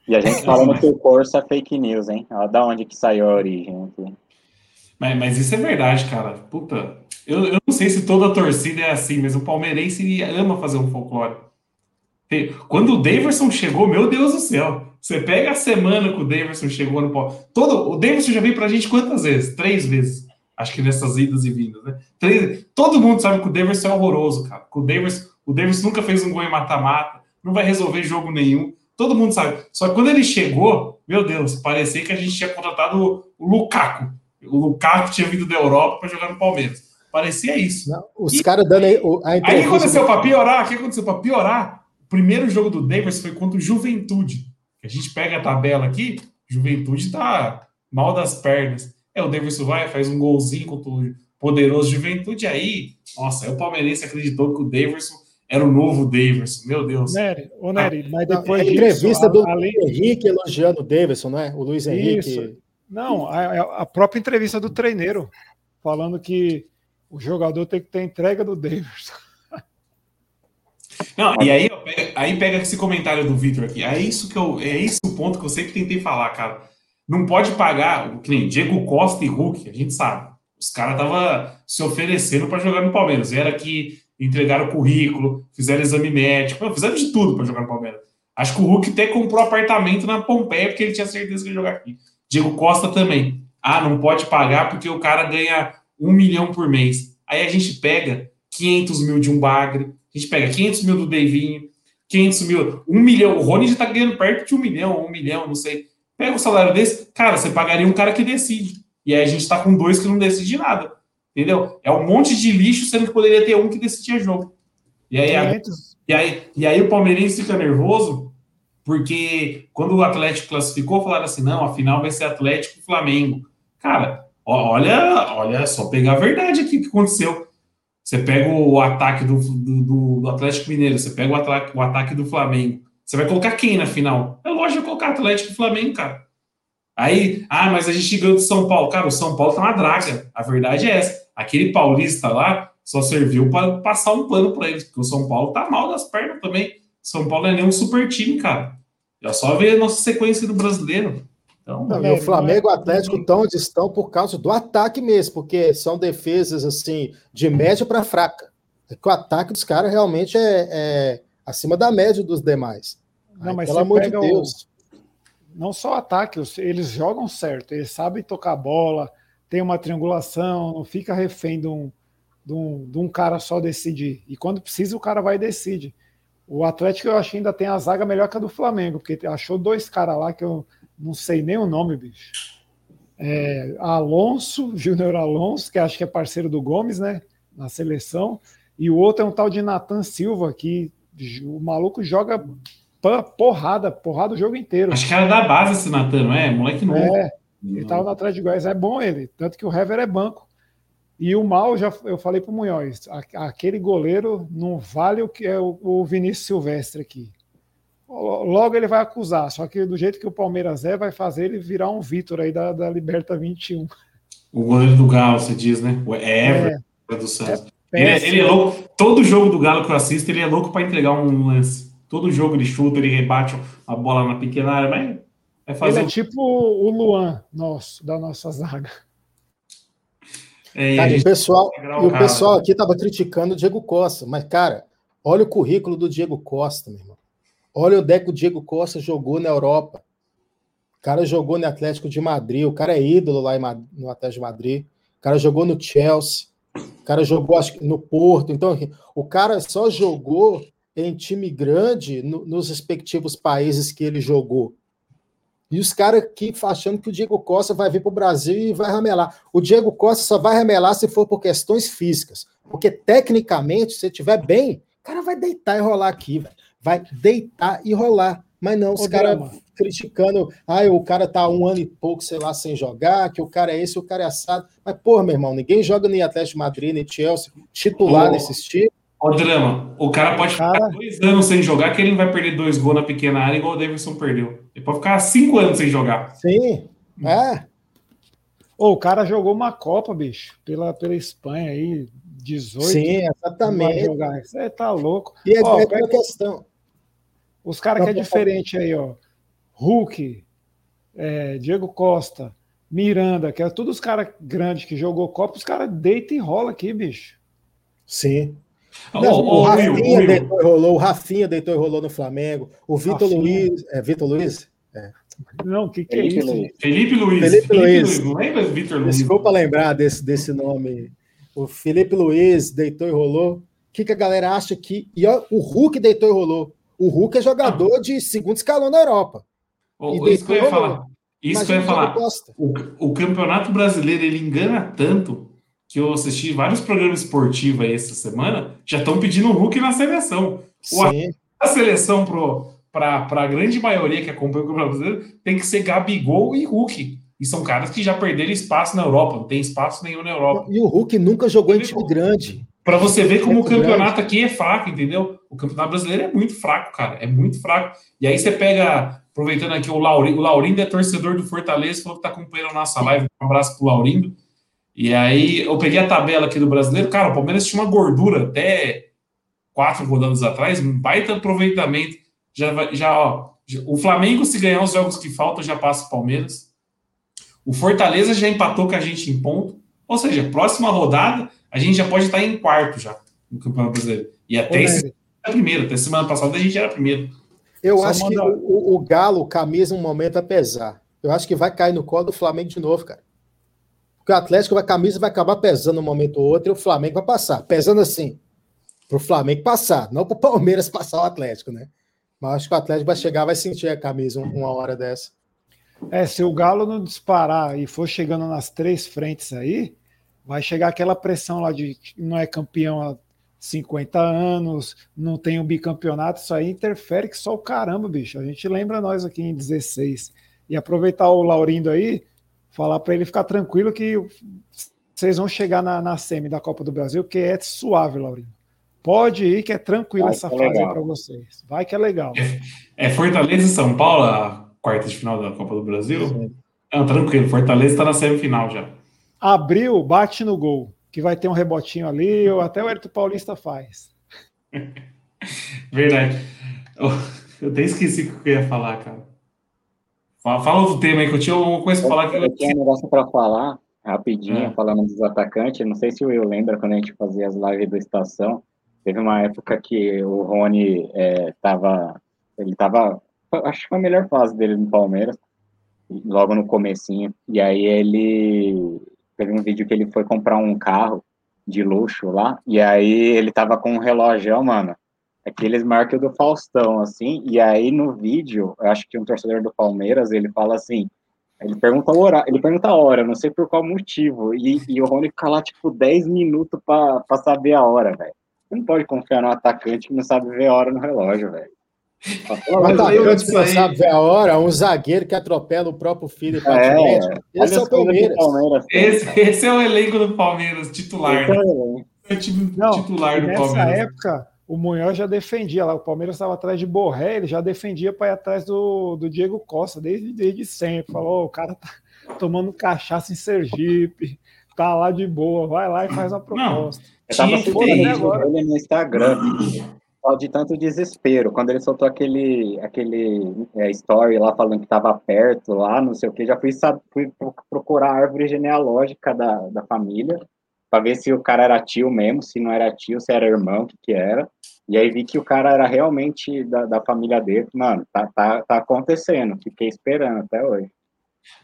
[SPEAKER 3] E a gente falando que o Corsa é fake news, hein? Olha da onde que saiu a origem aqui.
[SPEAKER 2] Mas, mas isso é verdade, cara. Puta, eu, eu não sei se toda a torcida é assim, mas o palmeirense ama fazer um folclore. Quando o Daverson chegou, meu Deus do céu, você pega a semana que o Daverson chegou no pau. Todo, o Daverson já veio pra gente quantas vezes? Três vezes. Acho que nessas idas e vindas, né? Três, todo mundo sabe que o Daverson é horroroso, cara. o Daverson, o Daverson nunca fez um gol em mata-mata, não vai resolver jogo nenhum. Todo mundo sabe. Só que quando ele chegou, meu Deus, parecia que a gente tinha contratado o Lukaku. O Lukaku tinha vindo da Europa para jogar no Palmeiras. Parecia isso.
[SPEAKER 4] Não, os caras dando aí.
[SPEAKER 2] A aí aconteceu para piorar. O que aconteceu para piorar? O primeiro jogo do Davis foi contra o Juventude. A gente pega a tabela aqui, Juventude tá mal das pernas. É, o Davidson vai, faz um golzinho contra o poderoso Juventude. Aí, nossa, aí o palmeirense acreditou que o Davidson era o novo Davidson. Meu Deus.
[SPEAKER 5] Nery, ô Nery, ah, mas depois.
[SPEAKER 4] A entrevista do além... Henrique elogiando o Davidson, não é? O Luiz Henrique. Isso.
[SPEAKER 5] Não, a, a própria entrevista do treineiro, falando que o jogador tem que ter entrega do Davidson.
[SPEAKER 2] Não, e aí, aí pega esse comentário do Victor aqui. É isso que eu, é esse o ponto que eu sempre tentei falar, cara. Não pode pagar, que nem Diego Costa e Hulk, a gente sabe. Os caras estavam se oferecendo para jogar no Palmeiras. Era que entregaram o currículo, fizeram exame médico, fizeram de tudo para jogar no Palmeiras. Acho que o Hulk até comprou apartamento na Pompeia porque ele tinha certeza que ia jogar aqui. Diego Costa também. Ah, não pode pagar porque o cara ganha um milhão por mês. Aí a gente pega 500 mil de um bagre, a gente pega 500 mil do Davinho, 500 mil, um milhão. O Rony já tá ganhando perto de um milhão, um milhão, não sei. Pega o salário desse, cara, você pagaria um cara que decide. E aí a gente tá com dois que não decide nada. Entendeu? É um monte de lixo, sendo que poderia ter um que decidia jogo. E aí, a, e aí, e aí o palmeirense fica nervoso, porque quando o Atlético classificou, falaram assim: não, a final vai ser Atlético e Flamengo. Cara, olha, olha só pegar a verdade aqui que aconteceu. Você pega o ataque do, do, do Atlético Mineiro, você pega o ataque, o ataque do Flamengo. Você vai colocar quem na final? É lógico colocar Atlético e Flamengo, cara. Aí, ah, mas a gente ganhou do São Paulo. Cara, o São Paulo tá uma draga. A verdade é essa. Aquele paulista lá só serviu para passar um plano para eles, porque o São Paulo tá mal das pernas também. São Paulo é nem um super time, cara. É só ver a nossa sequência do brasileiro.
[SPEAKER 4] Então, não, e o Flamengo e o Atlético estão onde estão por causa do ataque mesmo, porque são defesas assim de média para fraca. É que o ataque dos caras realmente é, é, acima da média dos demais.
[SPEAKER 5] Não, Aí, mas pelo amor de Deus. O... Não só ataque, eles jogam certo, eles sabem tocar bola, tem uma triangulação, não fica refém de um, de um, de um cara só decidir. E quando precisa, o cara vai e decide. O Atlético eu acho que ainda tem a zaga melhor que a do Flamengo, porque achou dois caras lá que eu não sei nem o nome, bicho. É, Alonso, Júnior Alonso, que acho que é parceiro do Gomes, né? Na seleção. E o outro é um tal de Nathan Silva, que o maluco joga porrada, porrada o jogo inteiro.
[SPEAKER 2] Acho que era da base esse Nathan, não é? Moleque novo.
[SPEAKER 5] É, ele tava no Atlético de Goiás, é bom ele. Tanto que o Hever é banco. E o mal, já eu falei pro Munhoz, aquele goleiro não vale o que é o Vinícius Silvestre aqui logo ele vai acusar. Só que do jeito que o Palmeiras é, vai fazer ele virar um Vitor aí da, da Liberta 21.
[SPEAKER 2] O goleiro do Galo, você diz, né? O Ever é, do Santos. É ele, é, ele, é louco. Todo jogo do Galo que eu assisto, ele é louco para entregar um lance. Todo jogo ele chuta, ele rebate a bola na pequena área, mas
[SPEAKER 5] é fazer. Ele é tipo o Luan, nosso, da nossa zaga.
[SPEAKER 4] É, cara, o pessoal, e o pessoal aqui tava criticando o Diego Costa, mas, cara, olha o currículo do Diego Costa, meu irmão. Olha onde é que o Diego Costa jogou na Europa. O cara jogou no Atlético de Madrid, o cara é ídolo lá no Atlético de Madrid. O cara jogou no Chelsea, o cara jogou no Porto. Então, o cara só jogou em time grande no, nos respectivos países que ele jogou. E os caras aqui achando que o Diego Costa vai vir para o Brasil e vai ramelar. O Diego Costa só vai ramelar se for por questões físicas. Porque, tecnicamente, se estiver bem, o cara vai deitar e rolar aqui, velho vai deitar e rolar. Mas não, os caras criticando, ah, o cara tá um ano e pouco, sei lá, sem jogar, que o cara é esse, o cara é assado. Mas, porra, meu irmão, ninguém joga nem Atlético de Madrid, nem Chelsea, titular nesses times.
[SPEAKER 2] Ó, drama, o cara pode cara... ficar dois anos sem jogar, que ele não vai perder dois gols na pequena área, igual o Davidson perdeu. Ele pode ficar cinco anos sem jogar.
[SPEAKER 4] Sim, é.
[SPEAKER 5] Oh, o cara jogou uma Copa, bicho, pela, pela Espanha aí, 18.
[SPEAKER 4] Sim, exatamente.
[SPEAKER 5] Você tá louco.
[SPEAKER 4] E é, Ó, é uma questão.
[SPEAKER 5] Os caras que é diferente aí, ó. Hulk, é, Diego Costa, Miranda, que é todos os caras grandes que jogou Copa, os caras deitam e rola aqui, bicho.
[SPEAKER 4] Sim. Não, o, o, Rafinha o, deitou e rolou, o Rafinha deitou e rolou no Flamengo, o Vitor Luiz. É Vitor Luiz? É.
[SPEAKER 5] Não, o que, que é isso?
[SPEAKER 2] Luiz. Felipe Luiz.
[SPEAKER 4] Felipe, Felipe Luiz.
[SPEAKER 2] Luiz. Lembra Vitor
[SPEAKER 4] Luiz? Desculpa lembrar desse, desse nome. O Felipe Luiz deitou e rolou. O que, que a galera acha que. E ó, o Hulk deitou e rolou. O Hulk é jogador de segundo escalão na Europa.
[SPEAKER 2] Oh, isso que eu ia falar. Isso que eu ia falar. O, o campeonato brasileiro ele engana tanto que eu assisti vários programas esportivos aí essa semana, já estão pedindo o Hulk na seleção. Sim. a seleção para a grande maioria que acompanha o Campeonato Brasileiro tem que ser Gabigol e Hulk. E são caras que já perderam espaço na Europa, não tem espaço nenhum na Europa.
[SPEAKER 4] E o Hulk nunca jogou em time grande.
[SPEAKER 2] Para você ver como o campeonato grande. aqui é fraco, entendeu? O campeonato brasileiro é muito fraco, cara. É muito fraco. E aí você pega, aproveitando aqui o Laurindo, o Laurindo é torcedor do Fortaleza, falou que tá acompanhando a nossa live. Um abraço pro Laurindo. E aí eu peguei a tabela aqui do brasileiro, cara, o Palmeiras tinha uma gordura até quatro rodadas atrás, um baita aproveitamento. Já, já, ó, o Flamengo, se ganhar os jogos que faltam, já passa o Palmeiras. O Fortaleza já empatou com a gente em ponto. Ou seja, próxima rodada, a gente já pode estar em quarto já no Campeonato Brasileiro. E até esse, era primeiro, até semana passada a gente era primeiro.
[SPEAKER 4] Eu Só acho mandar... que o, o Galo, camisa, um momento a pesar. Eu acho que vai cair no colo do Flamengo de novo, cara. Porque o Atlético, a camisa vai acabar pesando um momento ou outro e o Flamengo vai passar. Pesando assim, para o Flamengo passar, não para o Palmeiras [LAUGHS] passar o Atlético, né? Mas acho que o Atlético vai chegar, vai sentir a camisa uma hora dessa.
[SPEAKER 5] É, se o Galo não disparar e for chegando nas três frentes aí, vai chegar aquela pressão lá de não é campeão há 50 anos, não tem um bicampeonato, isso aí interfere que só o caramba, bicho. A gente lembra nós aqui em 16. E aproveitar o Laurindo aí, falar para ele ficar tranquilo que vocês vão chegar na, na semi da Copa do Brasil, que é suave, Laurinho. Pode ir, que é tranquilo Vai, essa é fase para vocês. Vai que é legal.
[SPEAKER 2] É, é, Fortaleza e São Paulo a quarta de final da Copa do Brasil? Sim. Não, tranquilo, Fortaleza está na semifinal já.
[SPEAKER 5] Abriu, bate no gol, que vai ter um rebotinho ali, ou até o Herto Paulista faz. [LAUGHS]
[SPEAKER 2] Verdade. Eu até esqueci o que eu ia falar, cara. Fala do tema aí, que eu tinha uma coisa para falar. Que
[SPEAKER 3] eu, eu tinha um negócio para falar, rapidinho, é. falando dos atacantes. Não sei se o Will lembra quando a gente fazia as lives do Estação. Teve uma época que o Rony estava. É, ele estava. Acho que foi a melhor fase dele no Palmeiras, logo no comecinho. E aí ele. Teve um vídeo que ele foi comprar um carro de luxo lá, e aí ele tava com um relógio, mano, aqueles marcos do Faustão, assim, e aí no vídeo, eu acho que um torcedor do Palmeiras, ele fala assim, ele pergunta a hora, ele pergunta a hora, não sei por qual motivo, e, e o Rony fica lá, tipo, 10 minutos para saber a hora, velho. Você não pode confiar no atacante que não sabe ver a hora no relógio, velho.
[SPEAKER 4] Um atacante que não sabe ver a hora, um zagueiro que atropela o próprio filho. É, esse é o Palmeiras.
[SPEAKER 2] Palmeiras esse, esse, é o elenco do Palmeiras, titular. Né? É o time
[SPEAKER 5] não, titular do nessa Palmeiras. Nessa época, o Munhoz já defendia lá, o Palmeiras estava atrás de Borré, ele já defendia para ir atrás do, do Diego Costa, desde, desde sempre. Falou: oh, o cara tá tomando cachaça em Sergipe, tá lá de boa, vai lá e faz uma proposta. Não,
[SPEAKER 3] eu tava seguindo ele no Instagram, de tanto desespero. Quando ele soltou aquele, aquele é, story lá falando que estava perto, lá, não sei o que, já fui, fui procurar a árvore genealógica da, da família para ver se o cara era tio mesmo, se não era tio, se era irmão, o que, que era. E aí vi que o cara era realmente da, da família dele. Mano, tá, tá, tá acontecendo. Fiquei esperando até hoje.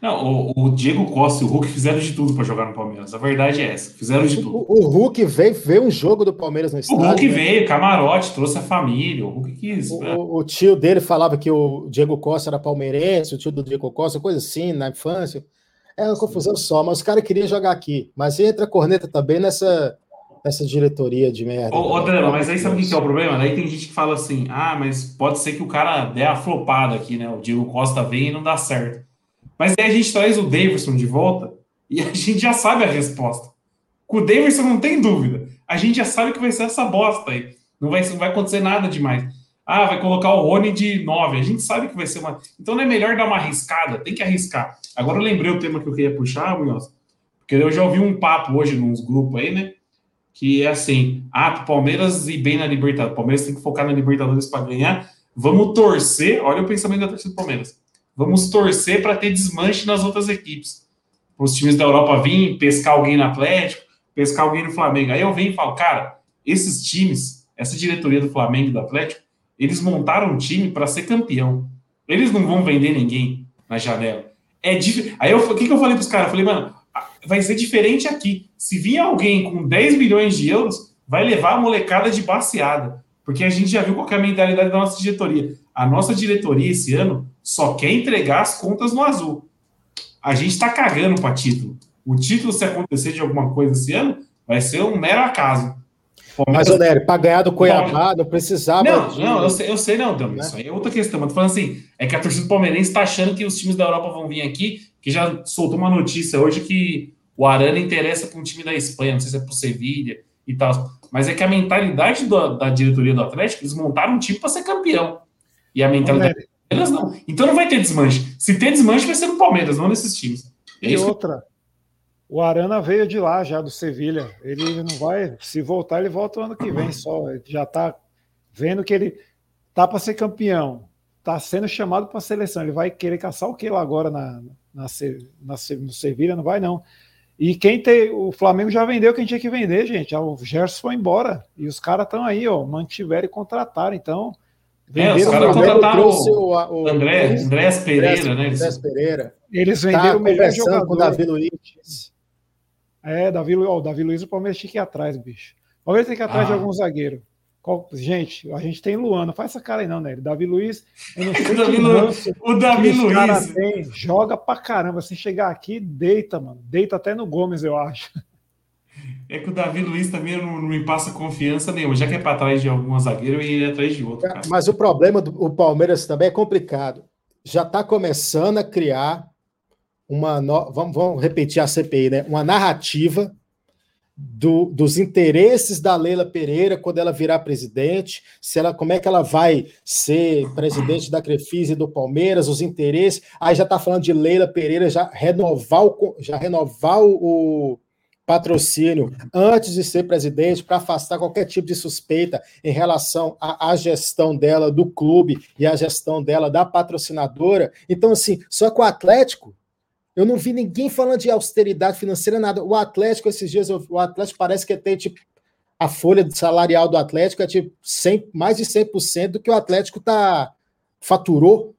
[SPEAKER 2] Não, o, o, Diego Costa e o Hulk fizeram de tudo para jogar no Palmeiras. A verdade é essa. Fizeram de tudo.
[SPEAKER 4] O, o Hulk veio ver um jogo do Palmeiras no estádio.
[SPEAKER 2] O Hulk né? veio, camarote, trouxe a família. O Hulk quis.
[SPEAKER 4] O, né? o, tio dele falava que o Diego Costa era palmeirense, o tio do Diego Costa, coisa assim, na infância. É uma confusão só, mas os caras queriam jogar aqui. Mas entra a corneta também nessa, nessa diretoria de merda.
[SPEAKER 2] Ô, Drama, mas aí sabe o que é o problema? Daí tem gente que fala assim: ah, mas pode ser que o cara dê a flopada aqui, né? O Diego Costa vem e não dá certo. Mas aí a gente traz o Davidson de volta e a gente já sabe a resposta. Com o Davidson não tem dúvida. A gente já sabe que vai ser essa bosta aí. Não vai, não vai acontecer nada demais. Ah, vai colocar o Rony de 9. A gente sabe que vai ser uma. Então não é melhor dar uma arriscada, tem que arriscar. Agora eu lembrei o tema que eu queria puxar, Munhoz, porque eu já ouvi um papo hoje nos grupos aí, né? que é assim: ah, o Palmeiras ir bem na Libertadores, o Palmeiras tem que focar na Libertadores para ganhar. Vamos torcer, olha o pensamento da torcida do Palmeiras. Vamos torcer para ter desmanche nas outras equipes. Para os times da Europa virem pescar alguém no Atlético, pescar alguém no Flamengo. Aí eu venho e falo, cara, esses times, essa diretoria do Flamengo e do Atlético, eles montaram um time para ser campeão. Eles não vão vender ninguém na janela. É dif... Aí eu, o que, que eu falei para os caras? Eu falei, mano, vai ser diferente aqui. Se vir alguém com 10 milhões de euros, vai levar a molecada de baseada. Porque a gente já viu qual é a mentalidade da nossa diretoria. A nossa diretoria esse ano só quer entregar as contas no azul. A gente está cagando para título. O título, se acontecer de alguma coisa esse ano, vai ser um mero acaso.
[SPEAKER 4] Mas, Onério, para ganhar do Cuiabá, não precisava.
[SPEAKER 2] Não, de... não, eu sei, eu sei não, Dami. Né? Isso aí é outra questão. Mas tô falando assim: é que a torcida palmeirense está achando que os times da Europa vão vir aqui, que já soltou uma notícia hoje que o Arana interessa para um time da Espanha, não sei se é para o Sevilha e tal. Mas é que a mentalidade do, da diretoria do Atlético, eles montaram um time para ser campeão. E a mentalidade deles não. Então não vai ter desmanche. Se ter desmanche, vai ser no Palmeiras, não nesses times.
[SPEAKER 5] É e outra, o Arana veio de lá já, do Sevilha. Ele não vai. Se voltar, ele volta o ano que vem só. Ele já está vendo que ele tá para ser campeão. Está sendo chamado para a seleção. Ele vai querer caçar o que lá agora na, na, na, no Sevilha? Não vai, não. E quem tem. O Flamengo já vendeu quem tinha que vender, gente. O Gerson foi embora. E os caras estão aí, ó. Mantiveram e contrataram. Então.
[SPEAKER 2] É, os caras contrataram o, o, André, Andrés Pereira, né? Andrés
[SPEAKER 4] Pereira.
[SPEAKER 5] Eles venderam tá o melhor jogador. com o Davi Luiz. É, Davi, ó, o Davi Luiz, o Palmeiras tinha que ir atrás, bicho. O Palmeiras tem que ir atrás ah. de algum zagueiro. Gente, a gente tem Luana, faz essa cara aí não, né? Davi Luiz, eu não sei [LAUGHS] o Davi,
[SPEAKER 2] Lu... o Davi Luiz
[SPEAKER 5] tem, joga pra caramba. Se chegar aqui, deita, mano. Deita até no Gomes, eu acho.
[SPEAKER 2] É que o Davi Luiz também não, não me passa confiança nenhuma. Já que é para trás de algum zagueiro, eu iria atrás de outro. Cara.
[SPEAKER 4] Mas o problema do Palmeiras também é complicado. Já está começando a criar uma. No... Vamos, vamos repetir a CPI, né? Uma narrativa do, dos interesses da Leila Pereira quando ela virar presidente, se ela, como é que ela vai ser presidente da Crefisa e do Palmeiras, os interesses. Aí já está falando de Leila Pereira já renovar o, já renovar o patrocínio antes de ser presidente para afastar qualquer tipo de suspeita em relação à, gestão dela do clube e à gestão dela da patrocinadora. Então, assim, só que o Atlético eu não vi ninguém falando de austeridade financeira, nada. O Atlético, esses dias, o Atlético parece que tem, tipo, a folha salarial do Atlético é tipo 100, mais de 100% do que o Atlético tá, faturou.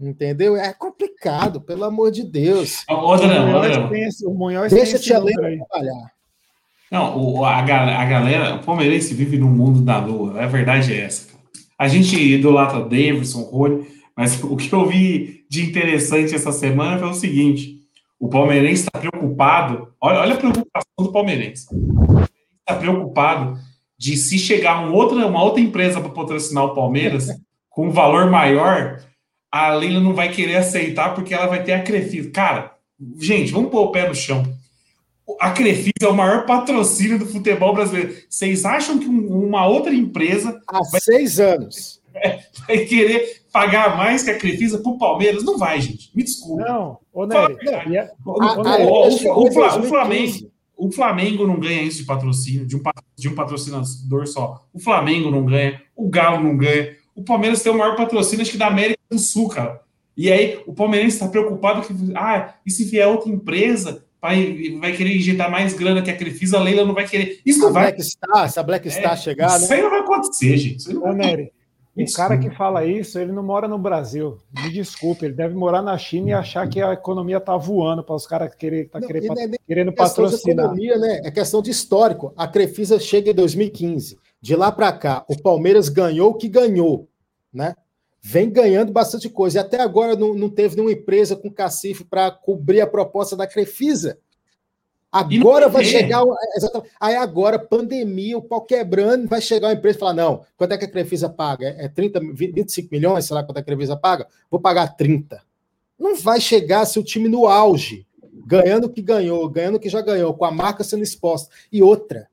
[SPEAKER 4] Entendeu? É complicado, pelo amor de Deus.
[SPEAKER 2] Outra,
[SPEAKER 4] o Munhoz Deixa te trabalhar.
[SPEAKER 2] Não, o, a, a galera, o palmeirense vive num mundo da lua. A verdade é essa. A gente idolatra Davidson, Rony, mas [LAUGHS] o que eu vi de interessante essa semana foi o seguinte: o palmeirense está preocupado. Olha, olha a preocupação do palmeirense. Está preocupado de se chegar um outra, uma outra empresa para patrocinar o Palmeiras [LAUGHS] com um valor maior, a Leila não vai querer aceitar porque ela vai ter a Crefisa. Cara, gente, vamos pôr o pé no chão. A Crefisa é o maior patrocínio do futebol brasileiro. Vocês acham que uma outra empresa.
[SPEAKER 4] Há vai... seis anos [LAUGHS]
[SPEAKER 2] vai querer pagar mais que a Crefisa pro Palmeiras? Não vai, gente. Me desculpa.
[SPEAKER 5] Não, ô Nery,
[SPEAKER 2] o, Flamengo. O Flamengo não ganha isso de patrocínio, de um, de um patrocinador só. O Flamengo não ganha, o Galo não ganha. O Palmeiras tem o maior patrocínio, acho que da América do Sul, cara. E aí o palmeirense está preocupado que, ah, e se vier outra empresa, vai, vai querer injetar mais grana que a Crefisa, a Leila não vai querer. Isso não vai.
[SPEAKER 4] Black Star, essa Black é, Star chegar,
[SPEAKER 2] né? Isso aí não vai acontecer, gente. Isso aí não
[SPEAKER 5] Ô, vai Nery, o cara que fala isso, ele não mora no Brasil. Me desculpe, ele deve morar na China e achar que a economia está voando para os caras querer, tá querendo, é querendo patrocinar.
[SPEAKER 4] Economia, né? É questão de histórico. A Crefisa chega em 2015. De lá para cá, o Palmeiras ganhou o que ganhou, né? Vem ganhando bastante coisa. E até agora não, não teve nenhuma empresa com cacife para cobrir a proposta da Crefisa. Agora vai chegar. Exatamente. Aí agora, pandemia, o pau quebrando, vai chegar uma empresa e falar: não, quanto é que a Crefisa paga? É 30, 25 milhões, sei lá quanto é que a Crefisa paga? Vou pagar 30. Não vai chegar se o time no auge, ganhando o que ganhou, ganhando o que já ganhou, com a marca sendo exposta. E outra,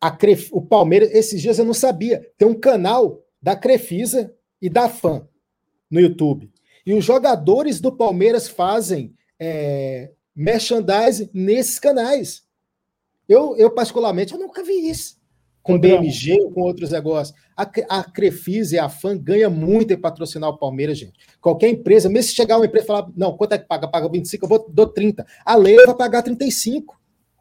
[SPEAKER 4] a Cref... o Palmeiras, esses dias eu não sabia, tem um canal da Crefisa e da FAM no YouTube. E os jogadores do Palmeiras fazem é, merchandising nesses canais. Eu, eu particularmente, eu nunca vi isso. Com BMG ou com outros negócios. A, a Crefisa e a FAN ganha muito em patrocinar o Palmeiras, gente. Qualquer empresa, mesmo se chegar uma empresa e falar, não, quanto é que paga? Paga 25, eu vou, dou 30. A lei vai pagar 35.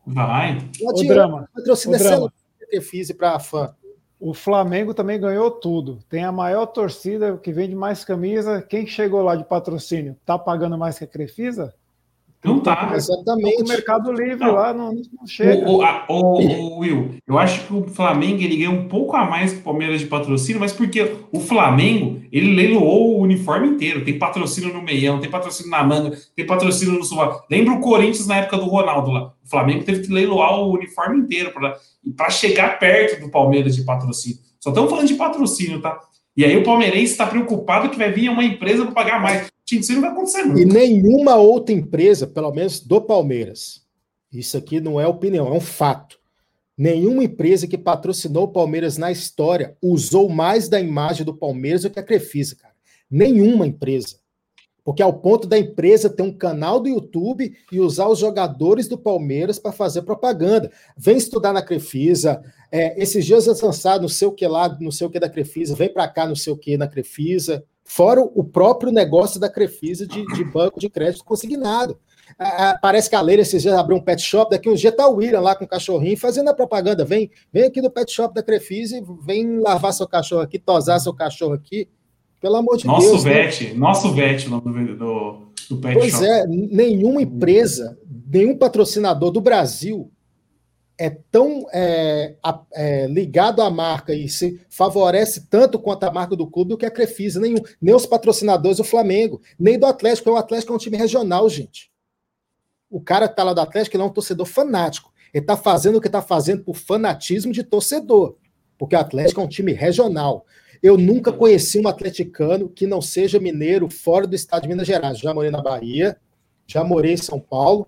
[SPEAKER 2] Vai.
[SPEAKER 5] O drama.
[SPEAKER 4] Patrocina
[SPEAKER 5] drama.
[SPEAKER 4] Crefisa para a FAN.
[SPEAKER 5] O Flamengo também ganhou tudo. Tem a maior torcida que vende mais camisa. Quem chegou lá de patrocínio? Tá pagando mais que a Crefisa?
[SPEAKER 2] Não tá.
[SPEAKER 4] Exatamente.
[SPEAKER 5] O Mercado Livre não. lá não, não chega.
[SPEAKER 2] O, o, a, o, o, Will, eu acho que o Flamengo ele ganha um pouco a mais que o Palmeiras de patrocínio, mas porque o Flamengo ele leiloou o uniforme inteiro. Tem patrocínio no meião, tem patrocínio na manga, tem patrocínio no suba. Lembra o Corinthians na época do Ronaldo lá? O Flamengo teve que leiloar o uniforme inteiro para chegar perto do Palmeiras de patrocínio. Só estamos falando de patrocínio, tá? E aí o palmeirense está preocupado que vai vir uma empresa para pagar mais. Isso não vai acontecer nunca.
[SPEAKER 4] E nenhuma outra empresa, pelo menos do Palmeiras, isso aqui não é opinião, é um fato. Nenhuma empresa que patrocinou o Palmeiras na história usou mais da imagem do Palmeiras do que a Crefisa, cara. Nenhuma empresa. Porque ao ponto da empresa ter um canal do YouTube e usar os jogadores do Palmeiras para fazer propaganda. Vem estudar na Crefisa. É, esses dias lançaram não sei o que lá, não sei o que da Crefisa, vem para cá, não sei o que na Crefisa. Fora o próprio negócio da Crefisa de, de banco de crédito consignado. Ah, parece que a Leira esses dias abriu um pet shop, daqui uns dias tá o William lá com o cachorrinho fazendo a propaganda. Vem, vem aqui no pet shop da Crefisa e vem lavar seu cachorro aqui, tosar seu cachorro aqui. Pelo amor de
[SPEAKER 2] nosso
[SPEAKER 4] Deus.
[SPEAKER 2] Vet, né? Nosso VET, no nome do, do, do pet
[SPEAKER 4] pois
[SPEAKER 2] shop.
[SPEAKER 4] Pois é, nenhuma empresa, nenhum patrocinador do Brasil é tão é, é, ligado à marca e se favorece tanto quanto a marca do clube do que a Crefisa, nenhum, nem os patrocinadores do Flamengo, nem do Atlético, o Atlético é um time regional, gente. O cara que tá lá do Atlético ele é um torcedor fanático. Ele está fazendo o que está fazendo por fanatismo de torcedor, porque o Atlético é um time regional. Eu nunca conheci um atleticano que não seja mineiro fora do estado de Minas Gerais. Já morei na Bahia, já morei em São Paulo.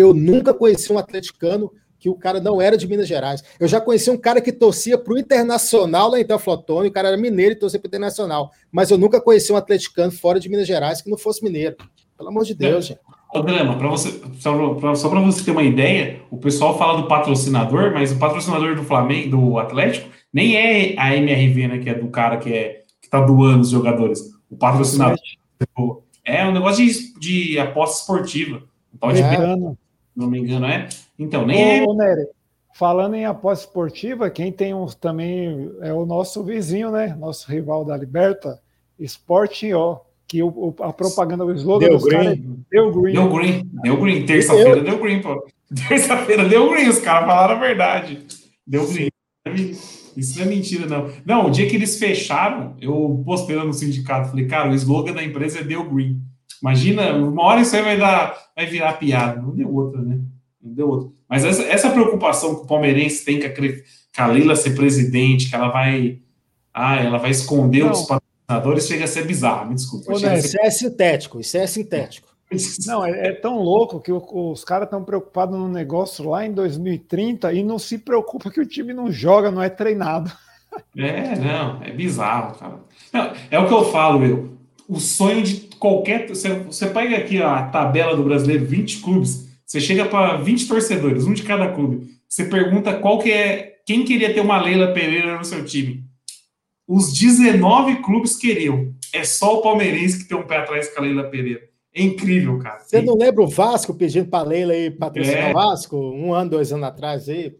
[SPEAKER 4] Eu nunca conheci um atleticano que o cara não era de Minas Gerais. Eu já conheci um cara que torcia para o Internacional lá em Teoflotone, o cara era mineiro e torcia para o Internacional. Mas eu nunca conheci um atleticano fora de Minas Gerais que não fosse mineiro. Pelo amor de Deus, é. gente.
[SPEAKER 2] Ô, Drama, pra você, só para você ter uma ideia, o pessoal fala do patrocinador, mas o patrocinador do Flamengo, do Atlético, nem é a MRV, né? Que é do cara que, é, que tá doando os jogadores. O patrocinador é um negócio de, de aposta esportiva. Pode
[SPEAKER 5] é.
[SPEAKER 2] Não me engano, é? Então, nem
[SPEAKER 5] Ô, é. Nery, falando em aposta esportiva, quem tem uns também é o nosso vizinho, né? Nosso rival da Liberta, Sporting, ó que o, a propaganda, o slogan
[SPEAKER 4] deu
[SPEAKER 5] dos caras é
[SPEAKER 2] deu green. Deu green, deu green. Terça-feira deu green, pô. [LAUGHS] Terça-feira deu green, os caras falaram a verdade. Deu green. Isso não é mentira, não. Não, o dia que eles fecharam, eu postei lá no sindicato, falei, cara, o slogan da empresa é deu green. Imagina, uma hora isso aí vai, dar, vai virar piada. Não deu outra, né? Não deu outra. Mas essa, essa preocupação que o palmeirense tem com a, com a Leila ser presidente, que ela vai. Ah, ela vai esconder não. os patrocinadores, chega a ser bizarro, me desculpa.
[SPEAKER 4] Ô, não, Isso ser... é sintético, isso é sintético. [LAUGHS]
[SPEAKER 5] Não, é, é, tão louco que o, os caras estão preocupados no negócio lá em 2030 e não se preocupa que o time não joga, não é treinado.
[SPEAKER 2] É, não, é bizarro, cara. Não, é o que eu falo, eu. O sonho de qualquer. Você, você pega aqui a tabela do brasileiro, 20 clubes, você chega para 20 torcedores, um de cada clube. Você pergunta qual que é. Quem queria ter uma Leila Pereira no seu time? Os 19 clubes queriam. É só o palmeirense que tem um pé atrás com a Leila Pereira. É incrível, cara.
[SPEAKER 4] Você não lembra o Vasco pedindo para Leila aí patrocinar é. o Vasco? Um ano, dois anos atrás aí?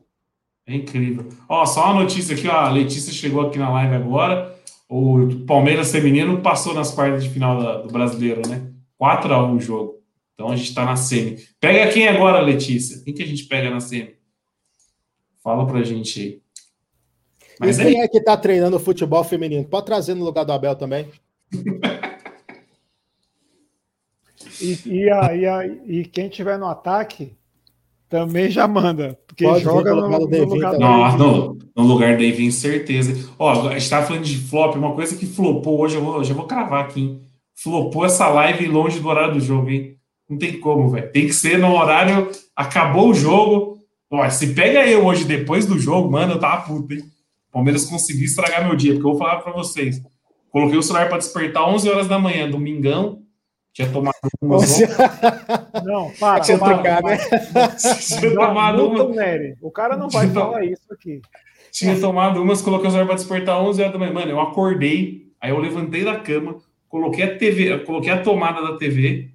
[SPEAKER 2] É incrível. Ó, só uma notícia aqui, ó. A Letícia chegou aqui na live agora. O Palmeiras feminino passou nas quartas de final da, do brasileiro, né? 4x1 o jogo. Então a gente tá na semi. Pega quem agora, Letícia? Quem que a gente pega na semi? Fala pra gente aí.
[SPEAKER 4] Mas e quem é, é que tá treinando o futebol feminino? Pode trazer no lugar do Abel também. [LAUGHS]
[SPEAKER 5] e, e, a, e, a, e quem tiver no ataque também já manda. Porque
[SPEAKER 4] Pode
[SPEAKER 5] joga no,
[SPEAKER 4] no,
[SPEAKER 5] no, lugar
[SPEAKER 2] do Não, no, no lugar do David, certeza. Ó, a gente tava falando de flop, uma coisa que flopou hoje, eu vou, já vou cravar aqui, hein? Flopou essa live longe do horário do jogo, hein? Não tem como, velho. Tem que ser no horário. Acabou o jogo. Ó, se pega eu hoje depois do jogo, mano, eu tava puto, hein? Palmeiras conseguiu estragar meu dia, porque eu vou falar para vocês. Coloquei o celular para despertar 11 horas da manhã, domingão, Tinha tomado [LAUGHS] umas. Você... [LAUGHS]
[SPEAKER 5] Não, para,
[SPEAKER 4] Tinha
[SPEAKER 5] para,
[SPEAKER 4] trocar,
[SPEAKER 5] para.
[SPEAKER 4] né? [LAUGHS]
[SPEAKER 2] Tinha tomado
[SPEAKER 5] o
[SPEAKER 2] umas.
[SPEAKER 5] Nery. O cara não vai falar isso aqui.
[SPEAKER 2] Tinha tomado umas, coloquei os horário pra despertar 11 horas da manhã. Mano, eu acordei, aí eu levantei da cama, coloquei a TV, coloquei a tomada da TV,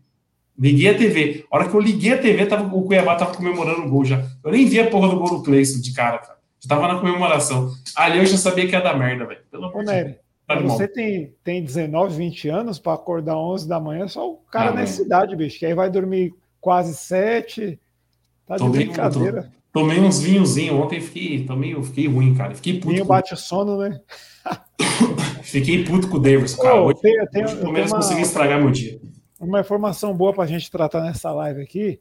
[SPEAKER 2] liguei a TV. A hora que eu liguei a TV, tava, o Cuiabá tava comemorando o gol já. Eu nem vi a porra do gol do Cleison de cara, cara. Já tava na comemoração. Ali eu já sabia que ia dar merda, velho. Pelo amor de Deus. Tá de
[SPEAKER 5] você tem, tem 19, 20 anos para acordar 11 da manhã, só o cara
[SPEAKER 2] Ah,
[SPEAKER 5] nessa idade, bicho, que aí vai dormir quase 7. Tá de
[SPEAKER 2] Tô bem-
[SPEAKER 5] brincadeira.
[SPEAKER 2] Tomei uns vinhozinhos ontem, fiquei, tomei, eu fiquei ruim, cara. Fiquei puto.
[SPEAKER 5] Vinho
[SPEAKER 2] Com,
[SPEAKER 5] bate o sono, né? [LAUGHS]
[SPEAKER 2] fiquei puto com o Davidson, cara. Hoje, hoje
[SPEAKER 5] eu
[SPEAKER 2] pelo menos
[SPEAKER 5] tenho uma-
[SPEAKER 2] consegui estragar meu dia.
[SPEAKER 5] Uma informação boa para a gente tratar nessa live aqui.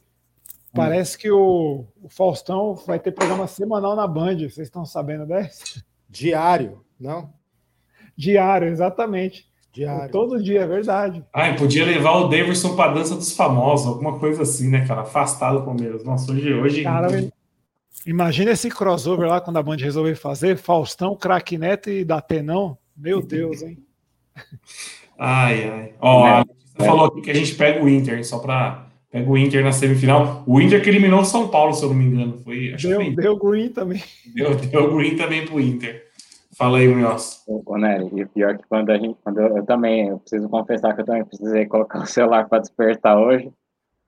[SPEAKER 5] Parece que o, o Faustão vai ter programa semanal na Band. Vocês estão sabendo dessa?
[SPEAKER 4] Diário, não?
[SPEAKER 5] Diário, exatamente.
[SPEAKER 4] Diário.
[SPEAKER 5] Todo dia, é verdade.
[SPEAKER 2] Ai, podia levar o Davidson pra dança dos famosos, alguma coisa assim, né, cara? Afastado do Palmeiras. Nossa, hoje. hoje...
[SPEAKER 5] Cara, imagina esse crossover lá quando a Band resolver fazer. Faustão, Craque Neto e Datenão. Meu Deus, hein?
[SPEAKER 2] Ai, ai. Ó, a Letícia falou aqui que a gente pega o Inter, só pra. Pega o Inter na semifinal. O Inter que eliminou o São Paulo, se eu não me engano. Foi, acho
[SPEAKER 5] Deu,
[SPEAKER 2] que foi.
[SPEAKER 5] deu green também.
[SPEAKER 2] Deu, deu green também pro Inter. Fala aí, Munhoz.
[SPEAKER 3] Ô, Nery, e o pior é que quando a gente, quando eu, eu também, eu preciso confessar que eu também precisei colocar o celular para despertar hoje,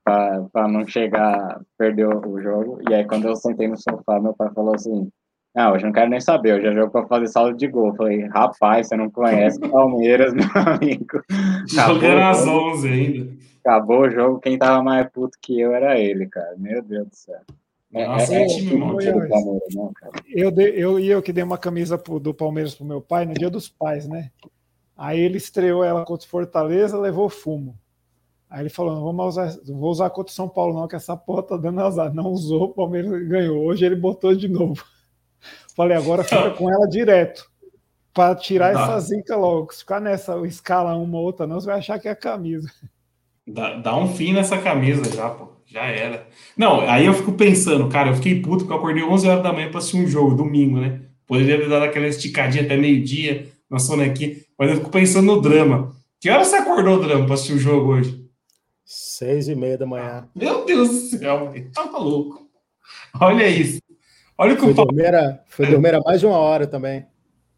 [SPEAKER 3] para não chegar, perder o, o jogo. E aí quando eu sentei no sofá, meu pai falou assim, não, hoje eu não quero nem saber, hoje é jogo para fazer saldo de gol. Eu falei, rapaz, você não conhece o [LAUGHS] Palmeiras, meu amigo.
[SPEAKER 2] Jogando
[SPEAKER 3] o
[SPEAKER 2] às
[SPEAKER 3] jogo,
[SPEAKER 2] 11 ainda.
[SPEAKER 3] acabou o jogo, quem tava mais puto que eu era ele, cara. Meu Deus do céu. É,
[SPEAKER 2] Nossa,
[SPEAKER 3] é,
[SPEAKER 2] é
[SPEAKER 3] é,
[SPEAKER 2] time
[SPEAKER 3] é.
[SPEAKER 5] Eu, eu e eu que dei uma camisa pro- do Palmeiras pro meu pai no dia dos pais, né? Aí ele estreou ela contra o Fortaleza, levou fumo. Aí ele falou: não, vamos usar, não vou usar contra o São Paulo, não, que essa porra tá dando azar. Não usou, o Palmeiras ganhou. Hoje ele botou de novo. Falei, agora fica com ela direto. Para tirar
[SPEAKER 2] Tá.
[SPEAKER 5] essa zica logo. Se ficar nessa escala uma ou outra, não, você vai achar que é a camisa.
[SPEAKER 2] Dá, dá um fim nessa camisa já, pô. Já era. Não, aí eu fico pensando, cara, eu fiquei puto porque eu acordei 11 horas da manhã pra assistir um jogo, domingo, né? Poderia ter dado aquela esticadinha até meio-dia na sonequinha, mas eu fico pensando no drama. Que hora você acordou, drama, pra assistir o jogo hoje?
[SPEAKER 4] Seis e meia da manhã.
[SPEAKER 2] Meu Deus do céu, tá maluco. Olha isso. Olha o que
[SPEAKER 4] Foi
[SPEAKER 2] o, Pal-
[SPEAKER 4] dormir, a, foi dormir a mais de uma hora também.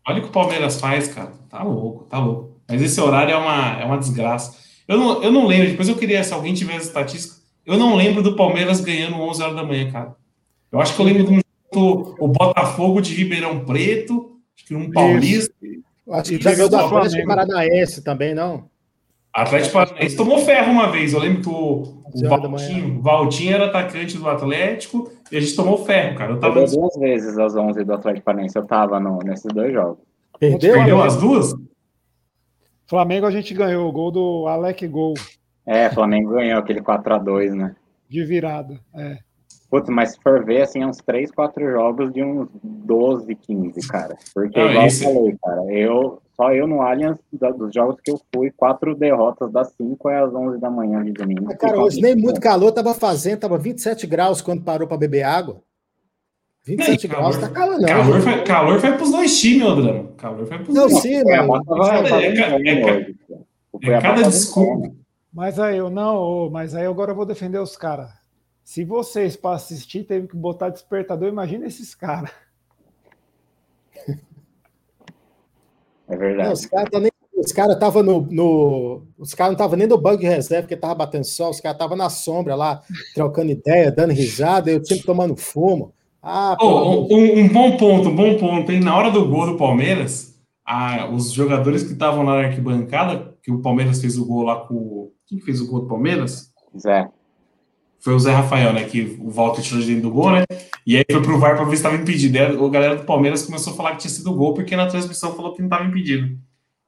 [SPEAKER 2] olha o que o Palmeiras faz, cara. Tá louco, tá louco. Mas esse horário é uma, é uma desgraça. Eu não, eu não lembro, depois eu queria, se alguém tivesse estatística, eu não lembro do Palmeiras ganhando 11 horas da manhã, cara. Eu acho que eu lembro de um jogo, o Botafogo de Ribeirão Preto, acho que um Paulista.
[SPEAKER 4] Eu Acho que já ganhou
[SPEAKER 5] o
[SPEAKER 4] do
[SPEAKER 5] do
[SPEAKER 4] Atlético. Paranaense também, não?
[SPEAKER 2] Atlético Paranaense tomou ferro uma vez. Eu lembro que o,
[SPEAKER 4] 11
[SPEAKER 2] o Valtinho, Valtinho era atacante do Atlético e a gente tomou ferro, cara. Eu tava.
[SPEAKER 3] Perdeu duas vezes às 11 do Atlético Paranaense, eu tava no, nesses dois jogos.
[SPEAKER 4] Perdeu?
[SPEAKER 2] Perdeu as duas?
[SPEAKER 5] Flamengo a gente ganhou o gol do Alec Gol
[SPEAKER 3] É, Flamengo ganhou aquele 4x2, né?
[SPEAKER 5] de virada. É.
[SPEAKER 3] Putz, mas se for ver, assim, é uns 3, 4 jogos de uns 12, 15, cara. Porque,
[SPEAKER 2] Não,
[SPEAKER 3] igual
[SPEAKER 2] esse-
[SPEAKER 3] eu falei, cara, eu, só eu no Allianz, da- dos jogos que eu fui, quatro derrotas das 5 é às 11 da manhã de domingo.
[SPEAKER 4] Mas, Cara, hoje nem muito calor tava fazendo, tava 27 graus quando parou para beber água. 27
[SPEAKER 2] Não, e
[SPEAKER 4] graus,
[SPEAKER 2] calor-
[SPEAKER 4] tá calor não.
[SPEAKER 2] Calor foi, calor foi pros dois times, ô Drama. Calor foi pros
[SPEAKER 4] Não,
[SPEAKER 2] dois
[SPEAKER 4] sim,
[SPEAKER 3] É,
[SPEAKER 4] mano.
[SPEAKER 3] mas tava,
[SPEAKER 2] É, é é
[SPEAKER 3] hoje, cara. O
[SPEAKER 2] É
[SPEAKER 3] Cuiabá
[SPEAKER 2] cada desculpa.
[SPEAKER 5] Mas aí eu não, mas aí agora eu vou defender os caras. Se vocês, para assistir, teve que botar despertador, imagina esses caras.
[SPEAKER 3] É
[SPEAKER 4] Não,
[SPEAKER 3] verdade.
[SPEAKER 4] os caras tá nem- os caras estavam no, no- Os caras não estavam nem no banco de reserva, porque tava batendo sol, os caras estavam na sombra lá, trocando ideia, dando risada, eu sempre tomando fumo. Ah, de-
[SPEAKER 2] um, um bom ponto, um bom ponto, hein? Na hora do gol do Palmeiras, a- os jogadores que estavam na arquibancada, que o Palmeiras fez o gol lá com. o- Quem que fez o gol do Palmeiras?
[SPEAKER 3] Zé.
[SPEAKER 2] Foi o Zé Rafael, né? Que o Walter tirou de dentro do gol, né? E aí foi pro VAR pra ver se estava impedido. Aí a galera do Palmeiras começou a falar que tinha sido gol, porque na transmissão falou que não estava impedido.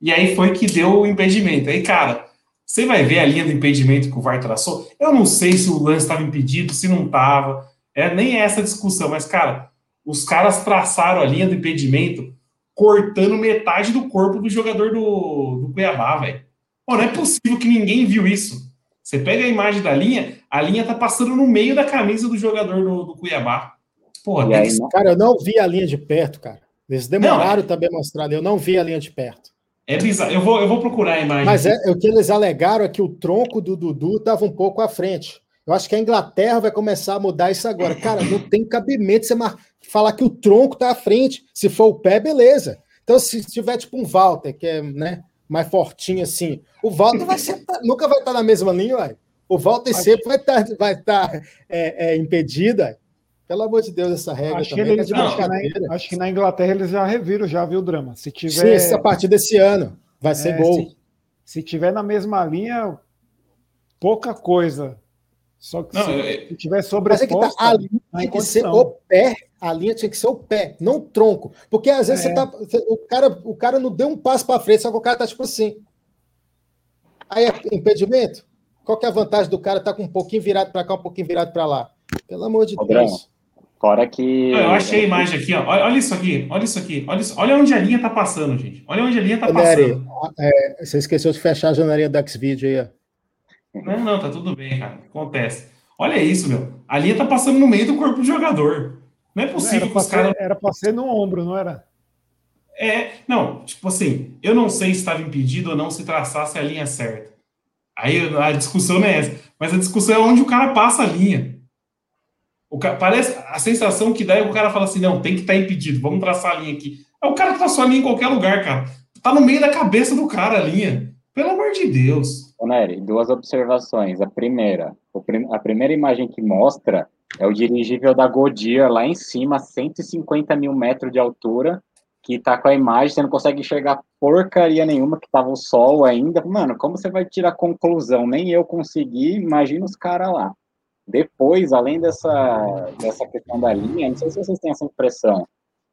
[SPEAKER 2] E aí foi que deu o impedimento. Aí, cara, você vai ver a linha do impedimento que o VAR traçou. Eu não sei se o lance estava impedido, se não estava. É nem essa discussão, mas, cara, os caras traçaram a linha do impedimento cortando metade do corpo do jogador do, do Cuiabá, velho. Pô, não é possível que ninguém viu isso. Você pega a imagem da linha, a linha tá passando no meio da camisa do jogador do, do Cuiabá. Porra,
[SPEAKER 3] aí,
[SPEAKER 2] que-
[SPEAKER 3] não-
[SPEAKER 4] Cara, eu não vi a linha de perto, cara. Eles demoraram também a mostrar ali, eu não vi a linha de perto.
[SPEAKER 2] É bizarro. Eu vou, eu vou procurar a imagem.
[SPEAKER 4] Mas é, o que eles alegaram é que o tronco do Dudu estava um pouco à frente. Eu acho que a Inglaterra vai começar a mudar isso agora. Cara, não tem cabimento você falar que o tronco está à frente. Se for o pé, beleza. Então, se tiver tipo um Walter, que é né, mais fortinho assim, o Walter vai ser, nunca vai estar na mesma linha, ué. O Walter acho... sempre vai estar, vai estar é, é, impedido. Ué. Pelo amor de Deus, essa regra
[SPEAKER 5] acho
[SPEAKER 4] também.
[SPEAKER 5] Que eles, acho, que na, acho, que na, Inglaterra eles já reviram, já viu o drama. Se tiver...
[SPEAKER 4] Sim, essa partir desse ano vai ser é, gol.
[SPEAKER 5] Se, se tiver na mesma linha, pouca coisa. Só que não, se, eu... se tiver sobreposta...
[SPEAKER 4] Mas é que tá, a linha tem que ser o pé, a linha tinha que ser o pé, não o tronco. Porque às vezes é. você tá, o, cara, o cara não deu um passo para frente, só que o cara tá tipo assim. Aí é impedimento? Qual que é a vantagem do cara estar tá com um pouquinho virado para cá, um pouquinho virado para lá? Pelo amor de Deus.
[SPEAKER 3] Fora que.
[SPEAKER 2] Eu achei a imagem aqui, ó. Olha, isso aqui, olha isso aqui. Olha, isso, olha onde a linha tá passando, gente. Olha onde a linha tá passando.
[SPEAKER 4] É, você esqueceu de fechar a janelinha do Xvideo aí, ó.
[SPEAKER 2] Não, não, tá tudo bem, cara. Acontece. Olha isso, meu. A linha tá passando no meio do corpo do jogador. Não é possível
[SPEAKER 5] que os caras. Era pra ser no ombro, não era?
[SPEAKER 2] É, não, tipo assim, eu não sei se estava impedido ou não se traçasse a linha certa. Aí a discussão não é essa. Mas a discussão é onde o cara passa a linha. O cara, parece a sensação que dá é o cara fala assim: não, tem que estar tá impedido, vamos traçar a linha aqui. É o cara que traçou a linha em qualquer lugar, cara. Tá no meio da cabeça do cara a linha. Pelo amor de Deus.
[SPEAKER 3] Ô, Nery, duas observações. A primeira, a primeira imagem que mostra é o dirigível da Godia lá em cima, 150 mil metros de altura, que tá com a imagem, você não consegue enxergar porcaria nenhuma, que tava o sol ainda. Mano, como você vai tirar conclusão? Nem eu consegui, imagina os caras lá. Depois, além dessa, dessa questão da linha, não sei se vocês têm essa impressão,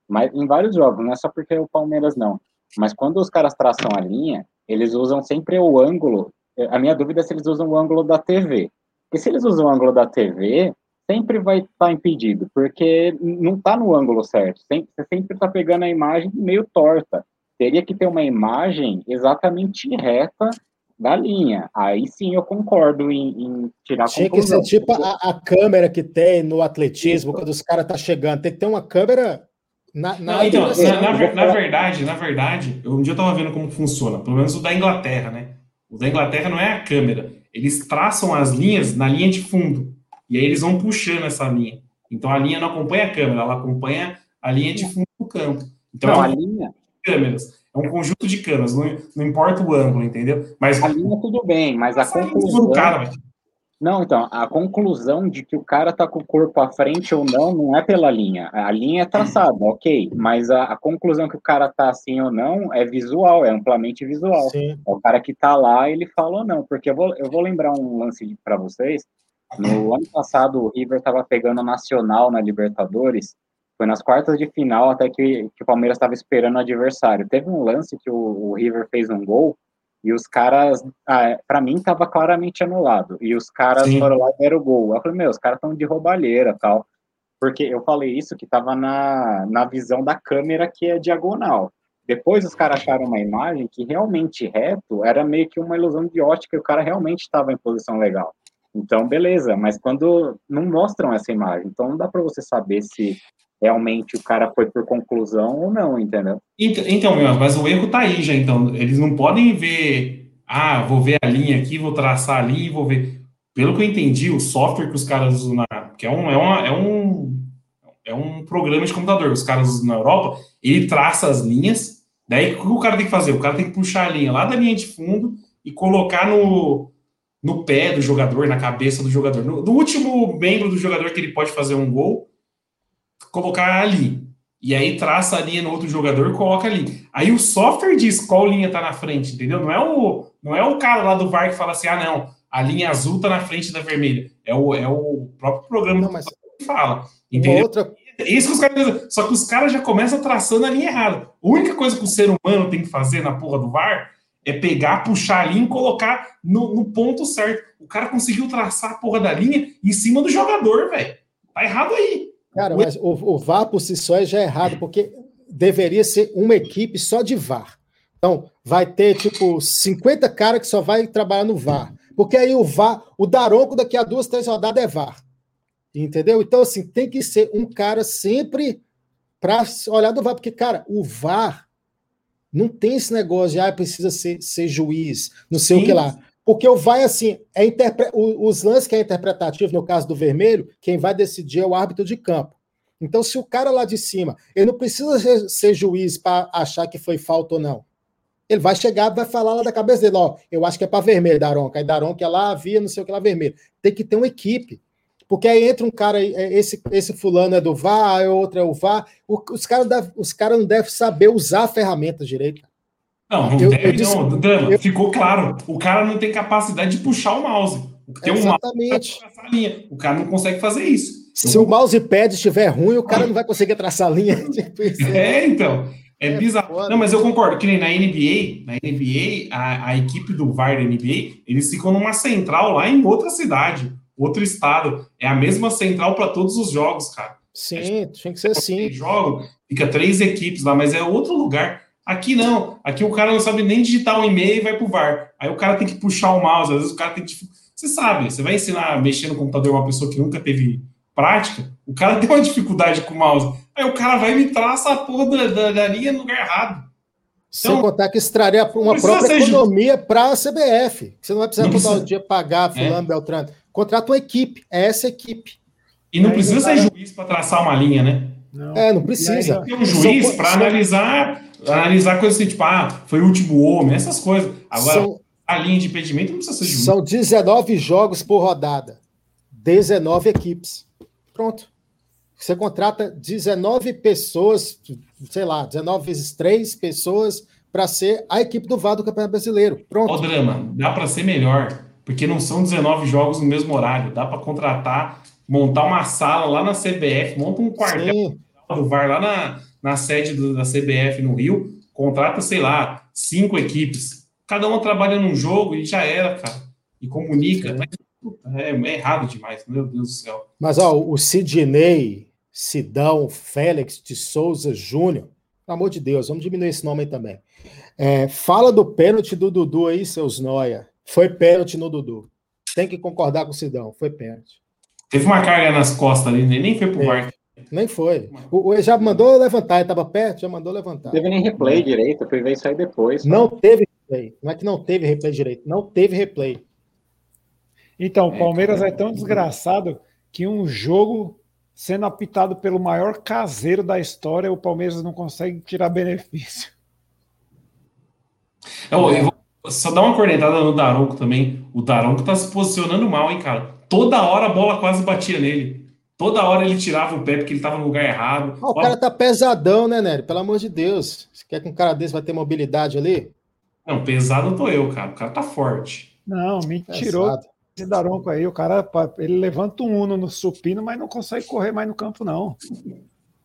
[SPEAKER 3] mas em vários jogos, não é só porque é o Palmeiras não, mas quando os caras traçam a linha, eles usam sempre o ângulo. A minha dúvida é se eles usam o ângulo da TV. Porque se eles usam o ângulo da TV, sempre vai estar tá impedido, porque não está no ângulo certo. Você sempre está pegando a imagem meio torta. Teria que ter uma imagem exatamente reta da linha. Aí sim eu concordo em, em tirar a
[SPEAKER 4] Tinha conclusão. que ser tipo a, a, câmera que tem no atletismo, quando os caras estão tá chegando. Tem que ter uma câmera na, na,
[SPEAKER 2] Não, então, na, na, na, verdade, na verdade, um dia eu estava vendo como funciona, pelo menos o da Inglaterra, né? O da Inglaterra não é a câmera. Eles traçam as linhas na linha de fundo. E aí eles vão puxando essa linha. Então a linha não acompanha a câmera, ela acompanha a linha de fundo do campo. Então
[SPEAKER 3] não,
[SPEAKER 2] é
[SPEAKER 3] um a linha.
[SPEAKER 2] câmeras. É um conjunto de câmeras, não, não importa o ângulo, entendeu?
[SPEAKER 3] Mas a linha tudo bem, mas a conclusão. Cara, não, então, a conclusão de que o cara tá com o corpo à frente ou não, não é pela linha. A linha é traçada, ok, mas a, a conclusão que o cara tá assim ou não é visual, é amplamente visual. Sim. É o cara que tá lá, ele fala ou não, porque eu vou, eu vou lembrar um lance para vocês. No [LAUGHS] ano passado, o River estava pegando Nacional na Libertadores, foi nas quartas de final até que, que o Palmeiras estava esperando o adversário. Teve um lance que o, o River fez um gol e os caras, ah, para mim, tava claramente anulado. E os caras Sim. foram lá e deram o gol. Eu falei, meu, os caras estão de roubalheira tal. Porque eu falei isso que tava na, na visão da câmera que é diagonal. Depois os caras acharam uma imagem que realmente reto era meio que uma ilusão de ótica e o cara realmente estava em posição legal. Então, beleza, mas quando não mostram essa imagem, então não dá para você saber se realmente o cara foi por conclusão ou não, entendeu?
[SPEAKER 2] Então, então mas o erro tá aí já, então. Eles não podem ver, ah, vou ver a linha aqui, vou traçar ali e vou ver. Pelo que eu entendi, o software que os caras usam na. que é um, é, uma, é um. É um programa de computador, os caras usam na Europa, ele traça as linhas, daí o que o cara tem que fazer? O cara tem que puxar a linha lá da linha de fundo e colocar no, no pé do jogador, na cabeça do jogador. No, no último membro do jogador que ele pode fazer um gol, colocar ali. E aí traça a linha no outro jogador, coloca ali. Aí o software diz qual linha tá na frente, entendeu? Não é o, não é o cara lá do VAR que fala assim: "Ah, não, a linha azul tá na frente da vermelha". É o, é o próprio programa não, mas... que fala. Entendeu? Outra... É isso que os caras Só que os caras já começam traçando a linha errada. A única coisa que o ser humano tem que fazer na porra do VAR é pegar, puxar a linha e colocar no, no ponto certo. O cara conseguiu traçar a porra da linha em cima do jogador, velho. Tá errado aí.
[SPEAKER 4] Cara, mas o, o VAR por si só já é errado, porque deveria ser uma equipe só de VAR. Então, vai ter, tipo, 50 caras que só vai trabalhar no VAR. Porque aí o VAR, o Daronco daqui a duas, três rodadas é VAR. Entendeu? Então, assim, tem que ser um cara sempre para olhar do VAR. Porque, cara, o VAR Não tem esse negócio de ah, precisa ser, ser juiz, não sei Sim. o que lá. Porque o vai assim, é interpre... os lances que é interpretativo, no caso do vermelho, quem vai decidir é o árbitro de campo. Então, se o cara lá de cima, ele não precisa ser, ser juiz para achar que foi falta ou não. Ele vai chegar, vai falar lá da cabeça dele, ó, eu acho que é para vermelho, Daronca. Aí Daronca é lá, havia, não sei o que lá, vermelho. Tem que ter uma equipe. Porque aí entra um cara, é, esse, esse fulano é do VAR, outro é o VAR. os caras cara não devem saber usar a ferramenta direito.
[SPEAKER 2] Não, não eu, deve, eu disse, não, Dama, eu, ficou claro. O cara não tem capacidade de puxar o mouse. Tem
[SPEAKER 4] exatamente.
[SPEAKER 2] Um mouse o cara não consegue fazer isso.
[SPEAKER 4] Se eu... o mousepad estiver ruim, o cara não vai conseguir traçar a linha. [LAUGHS]
[SPEAKER 2] Tipo é, então. É, é bizarro. Foda. Não, mas eu concordo que nem na NBA, na NBA, a, a equipe do VAR da NBA, eles ficam numa central lá em outra cidade, outro estado. É a mesma central para todos os jogos, cara.
[SPEAKER 4] Sim, é, tinha que ser assim.
[SPEAKER 2] Jogo, fica três equipes lá, mas é outro lugar. Aqui não. Aqui o cara não sabe nem digitar um e-mail e vai pro VAR. Aí o cara tem que puxar o mouse, às vezes o cara tem que. Você sabe, você vai ensinar a mexer no computador uma pessoa que nunca teve prática, o cara [LAUGHS] tem uma dificuldade com o mouse. Aí o cara vai me traça a porra da, da, da linha no lugar errado.
[SPEAKER 4] Sem então, contar que extraria uma própria economia para a CBF. Você não vai precisar todo dia pagar fulano, é. Beltrano. Contrata uma equipe, é essa equipe.
[SPEAKER 2] E não precisa ser juiz para traçar uma linha, né?
[SPEAKER 4] Não. É, não precisa.
[SPEAKER 2] Tem um juiz para analisar analisar coisas assim, tipo, ah, foi o último homem, essas coisas. Agora, são, a linha de impedimento não precisa ser juiz.
[SPEAKER 4] São 19 jogos por rodada. 19 equipes. Pronto. Você contrata 19 pessoas, sei lá, 19 vezes 3 pessoas para ser a equipe do VAR do Campeonato Brasileiro. Pronto.
[SPEAKER 2] O drama, dá para ser melhor, porque não são 19 jogos no mesmo horário. Dá para contratar, montar uma sala lá na CBF, monta um quartel Sim. do VAR lá na, na sede do, da CBF no Rio, contrata, sei lá, cinco equipes. Cada uma trabalha num jogo e já era, cara. E comunica. Mas, é, é, errado demais, meu Deus do céu.
[SPEAKER 4] Mas, ó, o Sidney, Sidão, Félix de Souza Júnior, pelo amor de Deus, vamos diminuir esse nome aí também. É, fala do pênalti do Dudu aí, seus noia. Foi pênalti no Dudu. Tem que concordar com o Sidão, foi pênalti.
[SPEAKER 2] Teve uma carga nas costas ali, nem foi pro VAR.
[SPEAKER 4] Nem foi. O, o já mandou levantar, ele estava perto, já mandou levantar. Não
[SPEAKER 3] teve nem replay direito, eu fui ver isso aí depois.
[SPEAKER 4] Não teve replay. Não é que não teve replay direito, não teve replay.
[SPEAKER 5] Então, o é, Palmeiras é, é tão desgraçado que um jogo sendo apitado pelo maior caseiro da história, o Palmeiras não consegue tirar benefício.
[SPEAKER 2] Eu, eu vou só dar uma cornetada no Daronco também. O Daronco tá se posicionando mal, hein, cara? Toda hora a bola quase batia nele. Toda hora ele tirava o pé porque ele estava no lugar errado.
[SPEAKER 4] o cara tá pesadão, né, Nery? Pelo amor de Deus. Você quer que um cara desse vai ter mobilidade ali?
[SPEAKER 2] Não, pesado tô eu, cara. O cara tá forte.
[SPEAKER 5] Não, me tirou esse daronco aí. O cara, ele levanta um uno no supino, mas não consegue correr mais no campo, não.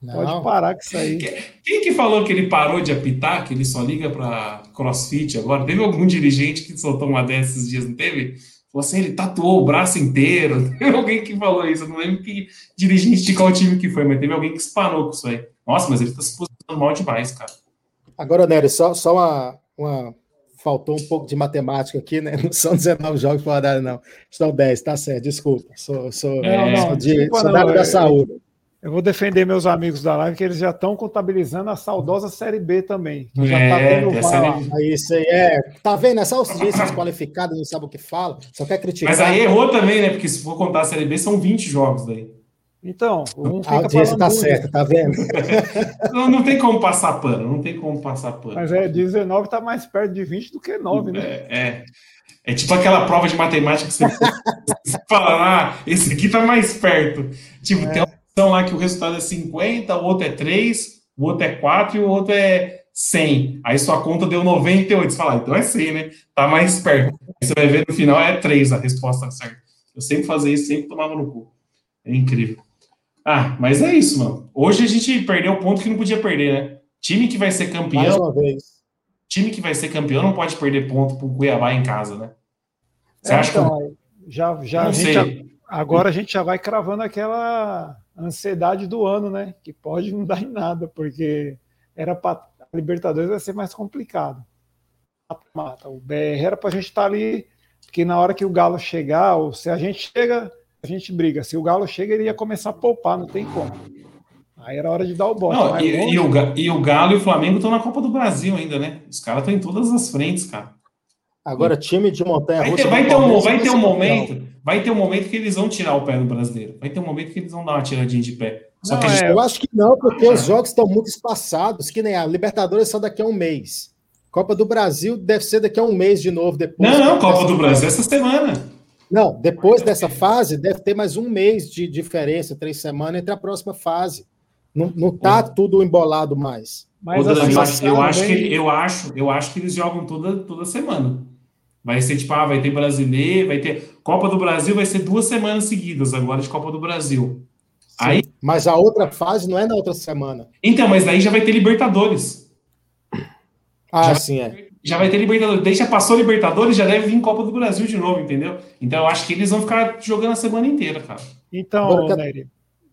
[SPEAKER 5] Não. Pode parar com isso aí.
[SPEAKER 2] Quem que falou que ele parou de apitar, que ele só liga para crossfit agora? Teve algum dirigente que soltou uma dessas dias, não teve? Falou assim, ele tatuou o braço inteiro. [LAUGHS] Teve alguém que falou isso. Eu não lembro que dirigente de qual time que foi, mas teve alguém que espanou com isso aí. Nossa, mas ele tá se posicionando mal demais, cara.
[SPEAKER 4] Agora, Nery, só, só uma, uma. Faltou um pouco de matemática aqui, né? [LAUGHS] Não são 19 jogos por rodada, não. São 10, tá certo, desculpa. Sou, sou, é, sou, de, sou da área da saúde.
[SPEAKER 5] Eu vou defender meus amigos da live, que eles já estão contabilizando a saudosa Série B também. Que já
[SPEAKER 4] tá é, tendo VAR. Isso aí é. Tá vendo? Essa audiências qualificadas não sabe o que fala, só quer criticar.
[SPEAKER 2] Mas aí errou também, né? Porque se for contar a Série B, são 20 jogos daí.
[SPEAKER 5] Então,
[SPEAKER 4] um a audiência tá certa, tá vendo? [LAUGHS]
[SPEAKER 2] não, não tem como passar pano, não tem como passar pano.
[SPEAKER 5] Mas é, 19 tá mais perto de 20 do que 9, né?
[SPEAKER 2] É, é. É tipo aquela prova de matemática que você, você [LAUGHS] fala, ah, esse aqui tá mais perto. Tipo, é. tem uma então lá que o resultado é 50, o outro é 3, o outro é 4 e o outro é 100. Aí sua conta deu 98. Você fala, ah, então é 100, né? Tá mais perto. Aí você vai ver no final é 3 a resposta certa. Eu sempre fazia isso, sempre tomava no cu. É incrível. Ah, mas é isso, mano. Hoje a gente perdeu o ponto que não podia perder, né? Time que vai ser campeão. Mais uma vez. Time que vai ser campeão não pode perder ponto pro Cuiabá em casa, né?
[SPEAKER 5] Você é, acha então, que. Já, já, a gente agora a gente já vai cravando aquela ansiedade do ano, né? Que pode não dar em nada, porque era para a Libertadores vai ser mais complicado. O BR era para a gente estar tá ali, porque na hora que o Galo chegar, ou se a gente chega, a gente briga. Se o Galo chega, ele ia começar a poupar, não tem como. Aí era hora de dar o bote.
[SPEAKER 2] Não, e, e o, e o Galo e o Flamengo estão na Copa do Brasil ainda, né? Os caras estão em todas as frentes, cara.
[SPEAKER 4] Agora, time de montanha
[SPEAKER 2] Vai
[SPEAKER 4] russa.
[SPEAKER 2] ter, vai ter um, vai ter um momento, vai ter um momento que eles vão tirar o pé do brasileiro. Vai ter um momento que eles vão dar uma tiradinha de pé. Só
[SPEAKER 5] Não,
[SPEAKER 2] que gente
[SPEAKER 5] é,
[SPEAKER 4] Eu acho que não, porque os jogos estão muito espaçados, que nem a Libertadores é só daqui a um mês. Copa do Brasil deve ser daqui a um mês de novo depois.
[SPEAKER 2] Não, não, Copa do. Brasil essa semana.
[SPEAKER 4] Não, depois dessa fase deve ter mais um mês de diferença, três semanas entre a próxima fase. Não, não tá tudo embolado mais.
[SPEAKER 5] mas
[SPEAKER 2] Ô,
[SPEAKER 5] assim,
[SPEAKER 2] eu, acho, eu, acho que, eu, acho, eu acho que eles jogam toda, toda semana. Vai ser tipo, ah, vai ter brasileiro, vai ter. Copa do Brasil vai ser duas semanas seguidas agora de Copa do Brasil. Aí,
[SPEAKER 4] Mas a outra fase não é na outra semana.
[SPEAKER 2] então, mas daí já vai ter Libertadores.
[SPEAKER 4] Ah,
[SPEAKER 2] Já-
[SPEAKER 4] sim, é.
[SPEAKER 2] Já vai ter Libertadores. Daí já passou Libertadores, já deve vir Copa do Brasil de novo, entendeu? Então eu acho que eles vão ficar jogando a semana inteira, cara.
[SPEAKER 5] Então, Nery,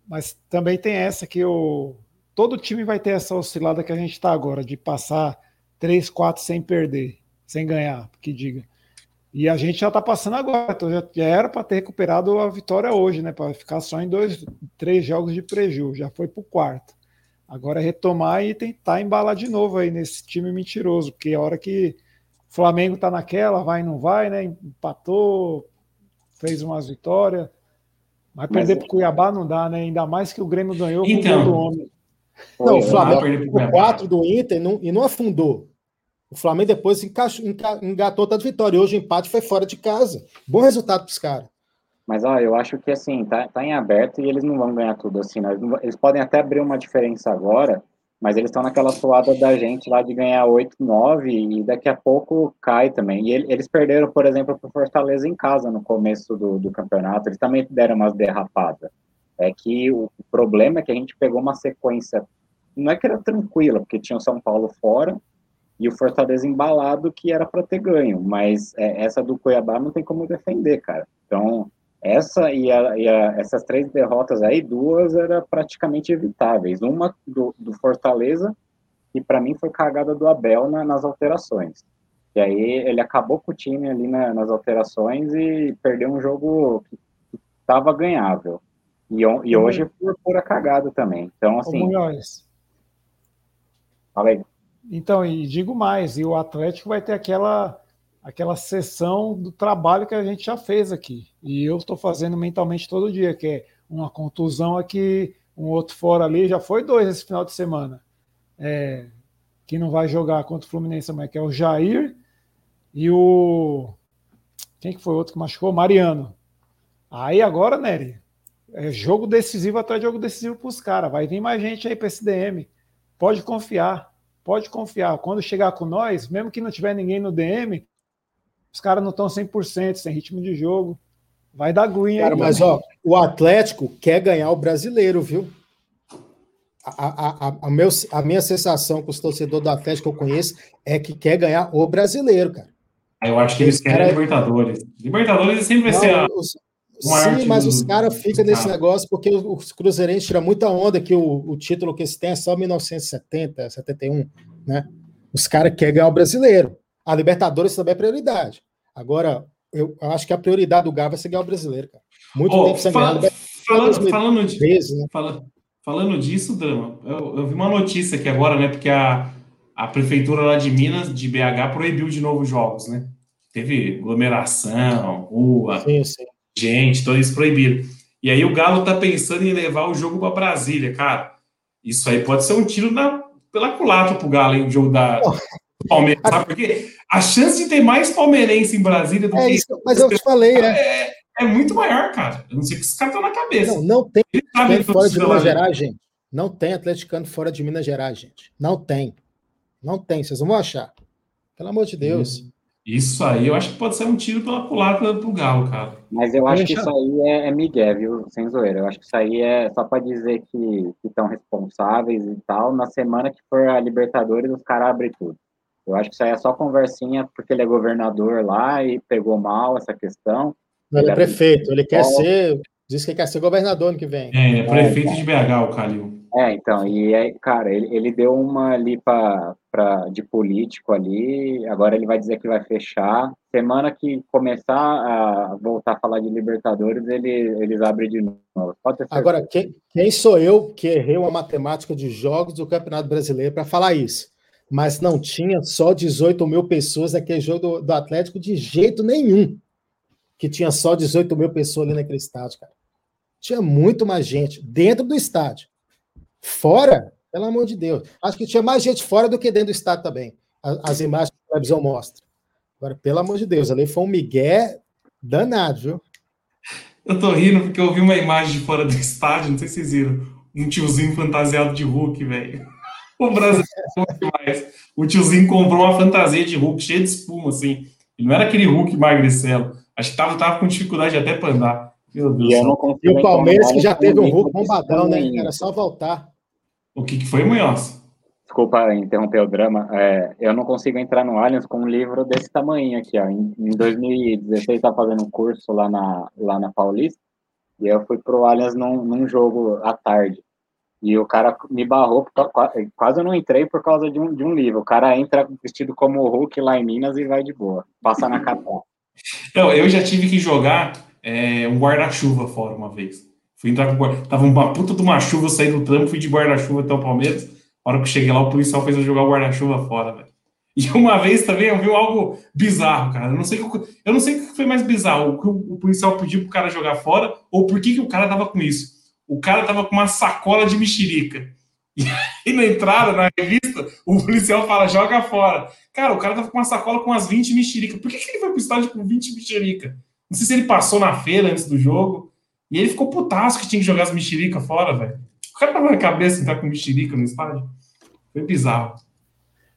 [SPEAKER 5] mas também tem essa que o todo time vai ter essa oscilada que a gente está agora, de passar três, quatro sem perder, sem ganhar, que diga. E a gente já está passando agora, então já, era para ter recuperado a vitória hoje, né? Para ficar só em dois, três jogos de prejuízo, já foi para o quarto. Agora é retomar e tentar embalar de novo aí nesse time mentiroso, porque a hora que o Flamengo tá naquela, vai e não vai, né? Empatou, fez umas vitórias. Mas
[SPEAKER 3] Mas
[SPEAKER 5] perder
[SPEAKER 3] é-
[SPEAKER 5] para o Cuiabá não dá, né? Ainda mais que o Grêmio ganhou com
[SPEAKER 2] Então.
[SPEAKER 5] o gol do homem.
[SPEAKER 4] Não, o Flamengo
[SPEAKER 2] perder pro
[SPEAKER 4] o
[SPEAKER 2] Cuiabá.
[SPEAKER 4] 4 do Inter não, e não afundou. O Flamengo depois encaixou, enca- engatou outra vitória. E hoje o empate foi fora de casa. Bom resultado para os caras.
[SPEAKER 3] Mas ó, eu acho que assim, tá, tá em aberto e eles não vão ganhar tudo assim. né? Eles, eles podem até abrir uma diferença agora, mas eles estão naquela toada da gente lá de ganhar 8, 9 e daqui a pouco cai também. E ele- eles perderam, por exemplo, para Fortaleza em casa no começo do, do campeonato. Eles também deram umas derrapadas. É que o problema é que a gente pegou uma sequência, não é que era tranquila, porque tinha o São Paulo fora e o Fortaleza embalado que era para ter ganho, mas é, essa do Cuiabá não tem como defender, cara. Então, essa e, a- e a- essas três derrotas aí, duas era praticamente evitáveis. Uma do, do Fortaleza, que para mim foi cagada do Abel na- nas alterações. E aí ele acabou com o time ali na- nas alterações e perdeu um jogo que estava ganhável. E, e hoje por pura cagada também. Então, assim, fala aí.
[SPEAKER 5] Então, e digo mais, e o Atlético vai ter aquela aquela sessão do trabalho que a gente já fez aqui. E eu estou fazendo mentalmente todo dia, que é uma contusão aqui, um outro fora ali, já foi dois esse final de semana. É, que não vai jogar contra o Fluminense amanhã, que é o Jair e o. Quem que foi o outro que machucou? Mariano. Aí agora, Nery, é jogo decisivo atrás de jogo decisivo para os caras. Vai vir mais gente aí para esse DM. Pode confiar. Pode confiar. Quando chegar com nós, mesmo que não tiver ninguém no DM, os caras não estão 100%, sem ritmo de jogo. Vai dar green
[SPEAKER 4] Cara,
[SPEAKER 5] aí.
[SPEAKER 4] mas ó, o Atlético quer ganhar o brasileiro, viu? A, a, a, a, meu, a minha sensação com os torcedores do Atlético que eu conheço é que quer ganhar o brasileiro, cara.
[SPEAKER 2] Eu acho que eles querem
[SPEAKER 4] cara-
[SPEAKER 2] Libertadores. Libertadores sempre vai ser a.
[SPEAKER 4] Os- sim, mas os caras ficam nesse negócio porque os, os cruzeirenses tiram muita onda que o, o título que eles têm é só 1970, 71, né? Os caras querem ganhar o brasileiro. A Libertadores também é prioridade. Agora, eu, acho que a prioridade do Galo vai ser ganhar o brasileiro, cara. Muito
[SPEAKER 2] Ô,
[SPEAKER 4] tempo sem ganhar.
[SPEAKER 2] fala-
[SPEAKER 4] Libertadores
[SPEAKER 2] falando, falando,
[SPEAKER 4] 2013, né?
[SPEAKER 2] fala- falando disso, Drama, eu, eu vi uma notícia aqui agora, né? Porque a, a prefeitura lá de Minas, de BH, proibiu de novo jogos, né? Teve aglomeração, rua,
[SPEAKER 4] Sim, sim.
[SPEAKER 2] Gente, então eles proibiram. E aí o Galo tá pensando em levar o jogo para Brasília, cara. Isso aí pode ser um tiro na, pela culatra pro Galo, hein? O jogo da do Palmeiras, sabe por quê? A chance de ter mais palmeirense em Brasília do
[SPEAKER 4] É
[SPEAKER 2] que
[SPEAKER 4] isso, mas eu te falei, é.
[SPEAKER 2] é, é muito maior, cara. Eu não sei o que esses caras estão na cabeça.
[SPEAKER 4] Não, não tem
[SPEAKER 2] sabem
[SPEAKER 4] atleticano
[SPEAKER 2] que
[SPEAKER 4] fora de Minas Gerais, gente. Não tem atleticano fora de Minas Gerais, gente. Não tem. Não tem, vocês não vão achar. Pelo amor de Deus.
[SPEAKER 2] Isso aí eu acho que pode ser um tiro pela culatra pro Galo, cara.
[SPEAKER 3] Mas eu acho que isso aí é, é migué, viu? Sem zoeira. Eu acho que isso aí é só para dizer que estão responsáveis e tal. Na semana que for a Libertadores, os caras abrem tudo. Eu acho que isso aí é só conversinha porque ele é governador lá e pegou mal essa questão.
[SPEAKER 4] Ele é prefeito, ele quer ser. Diz que quer ser governador ano que vem.
[SPEAKER 2] É, é prefeito de BH, o Calil.
[SPEAKER 3] É, então, e aí, cara, ele, ele deu uma ali para pra, de político ali. Agora ele vai dizer que vai fechar. Semana que começar a voltar a falar de Libertadores, ele, eles abrem de novo.
[SPEAKER 4] Agora, quem, quem sou eu que errei uma matemática de jogos do Campeonato Brasileiro para falar isso? Mas não tinha só 18 mil pessoas naquele jogo do, do Atlético de jeito nenhum. Que tinha só 18 mil pessoas ali naquele estádio, cara. Tinha muito mais gente dentro do estádio. Fora, pelo amor de Deus. Acho que tinha mais gente fora do que dentro do estádio também. As, imagens que a televisão mostra. Agora, pelo amor de Deus, ali foi um migué danado, viu?
[SPEAKER 2] Eu tô rindo porque eu vi uma imagem de fora do estádio, não sei se vocês viram. Um tiozinho fantasiado de Hulk, velho. [LAUGHS] O brasileiro é demais. O tiozinho comprou uma fantasia de Hulk cheia de espuma, assim. E não era aquele Hulk magricelo. Acho que tava, tava com dificuldade até para andar. Meu Deus
[SPEAKER 3] E.
[SPEAKER 4] E o Palmeiras, que já teve um Hulk bombadão, né? Era só voltar.
[SPEAKER 2] O que, que foi, Munhoz?
[SPEAKER 3] Desculpa interromper o drama. É, eu não consigo entrar no Allianz com um livro desse tamanho aqui, ó. Em, em 2016, estava fazendo um curso lá na, lá na Paulista, e eu fui pro Allianz num, num jogo à tarde. E o cara me barrou, quase eu não entrei por causa de um, de um livro. O cara entra vestido como o Hulk lá em Minas e vai de boa. Passa na capa. [LAUGHS]
[SPEAKER 2] Não, eu já tive que jogar é, um guarda-chuva fora uma vez. Fui entrar com. Tava uma puta de uma chuva, eu saí do trampo, fui de guarda-chuva até o Palmeiras. A hora que eu cheguei lá, o policial fez eu jogar o guarda-chuva fora, velho. E uma vez também eu vi algo bizarro, cara. Eu não sei o que, eu não sei o que foi mais bizarro. O que o, policial pediu pro cara jogar fora, ou por que, que o cara tava com isso. O cara tava com uma sacola de mexerica. E [LAUGHS] aí na entrada, na revista, o policial fala, joga fora. Cara, o cara tava com uma sacola com umas 20 mexerica. Por que, que ele foi pro estádio com 20 mexerica? Não sei se ele passou na feira antes do jogo. E ele ficou putaço que tinha que jogar as mexerica fora, velho. O cara tava na cabeça entrar com mexerica no estádio. Foi bizarro.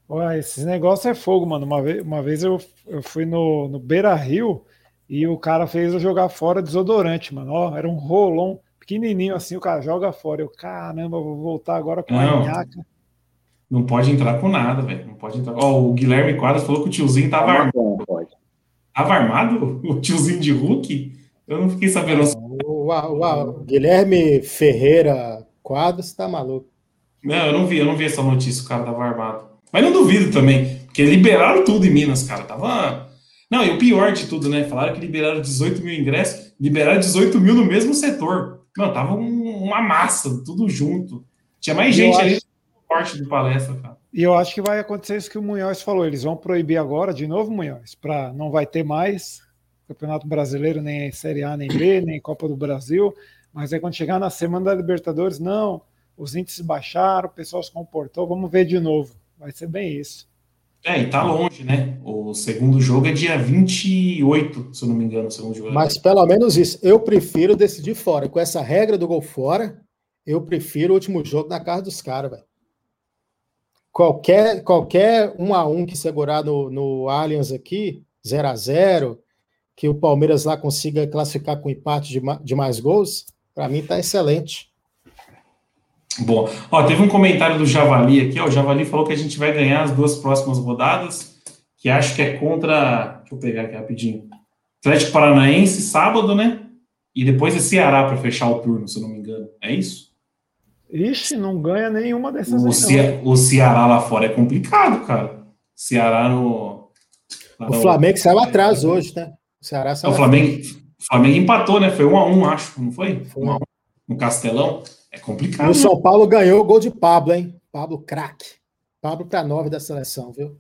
[SPEAKER 5] Ué, esse negócio é fogo, mano. Uma vez, uma vez eu, eu fui no, no Beira Rio e o cara fez eu jogar fora desodorante, mano. Ó, era um rolão pequenininho assim, o cara joga fora. Eu, caramba, vou voltar agora com
[SPEAKER 2] Não.
[SPEAKER 5] a nhaca.
[SPEAKER 2] Não pode entrar com nada, velho. Não pode entrar. Ó, o Guilherme Quadros falou que o tiozinho tava armado. Tava armado? [LAUGHS] O tiozinho de Hulk? Eu não fiquei sabendo.
[SPEAKER 4] O, o- o Guilherme Ferreira Quadros tá maluco.
[SPEAKER 2] Não, eu não vi, eu não vi essa notícia, o cara tava armado. Mas não duvido também, porque liberaram tudo em Minas, cara. Tava. Não, e o pior de tudo, né? Falaram que liberaram 18 mil ingressos, liberaram 18 mil no mesmo setor. Não, tava um- uma massa, tudo junto. Tinha mais gente
[SPEAKER 5] acho-
[SPEAKER 2] ali no corte do palestra, cara.
[SPEAKER 5] E eu acho que vai acontecer isso que o Munhoz falou. Eles vão proibir agora, de novo, Munhoz, para não vai ter mais Campeonato Brasileiro, nem Série A, nem B, nem Copa do Brasil. Mas aí quando chegar na semana da Libertadores, não, os índices baixaram, o pessoal se comportou, vamos ver de novo. Vai ser bem isso.
[SPEAKER 2] É, e tá longe, né? O segundo jogo é dia 28, se eu não me engano, o segundo jogo. é
[SPEAKER 4] Mas pelo menos isso. Eu prefiro decidir fora. Com essa regra do gol fora, eu prefiro o último jogo na casa dos caras, velho. Qualquer, qualquer um a um que segurar no, no Allianz aqui, 0 a 0 que o Palmeiras lá consiga classificar com empate de, de mais gols, para mim tá excelente.
[SPEAKER 2] Bom, ó, teve um comentário do Javali aqui, ó. O Javali falou que a gente vai ganhar as duas próximas rodadas, que acho que é contra. Deixa eu pegar aqui rapidinho. Atlético Paranaense, sábado, né? E depois é Ceará para fechar o turno, se eu não me engano. É isso?
[SPEAKER 5] Ixi, não ganha nenhuma dessas
[SPEAKER 2] O, Ce- o Ceará lá fora é complicado, cara. Ceará no. lá
[SPEAKER 4] O Flamengo saiu atrás hoje, né? O Ceará
[SPEAKER 2] É,
[SPEAKER 4] saiu
[SPEAKER 2] o Flamengo, o Flamengo empatou, né? Foi um a um, acho, não foi?
[SPEAKER 4] Foi.
[SPEAKER 2] Um a um no Castelão. É
[SPEAKER 4] E
[SPEAKER 2] complicado.
[SPEAKER 4] o São Paulo ganhou o gol de Pablo, hein? Pablo craque. Pablo para nove da seleção, viu?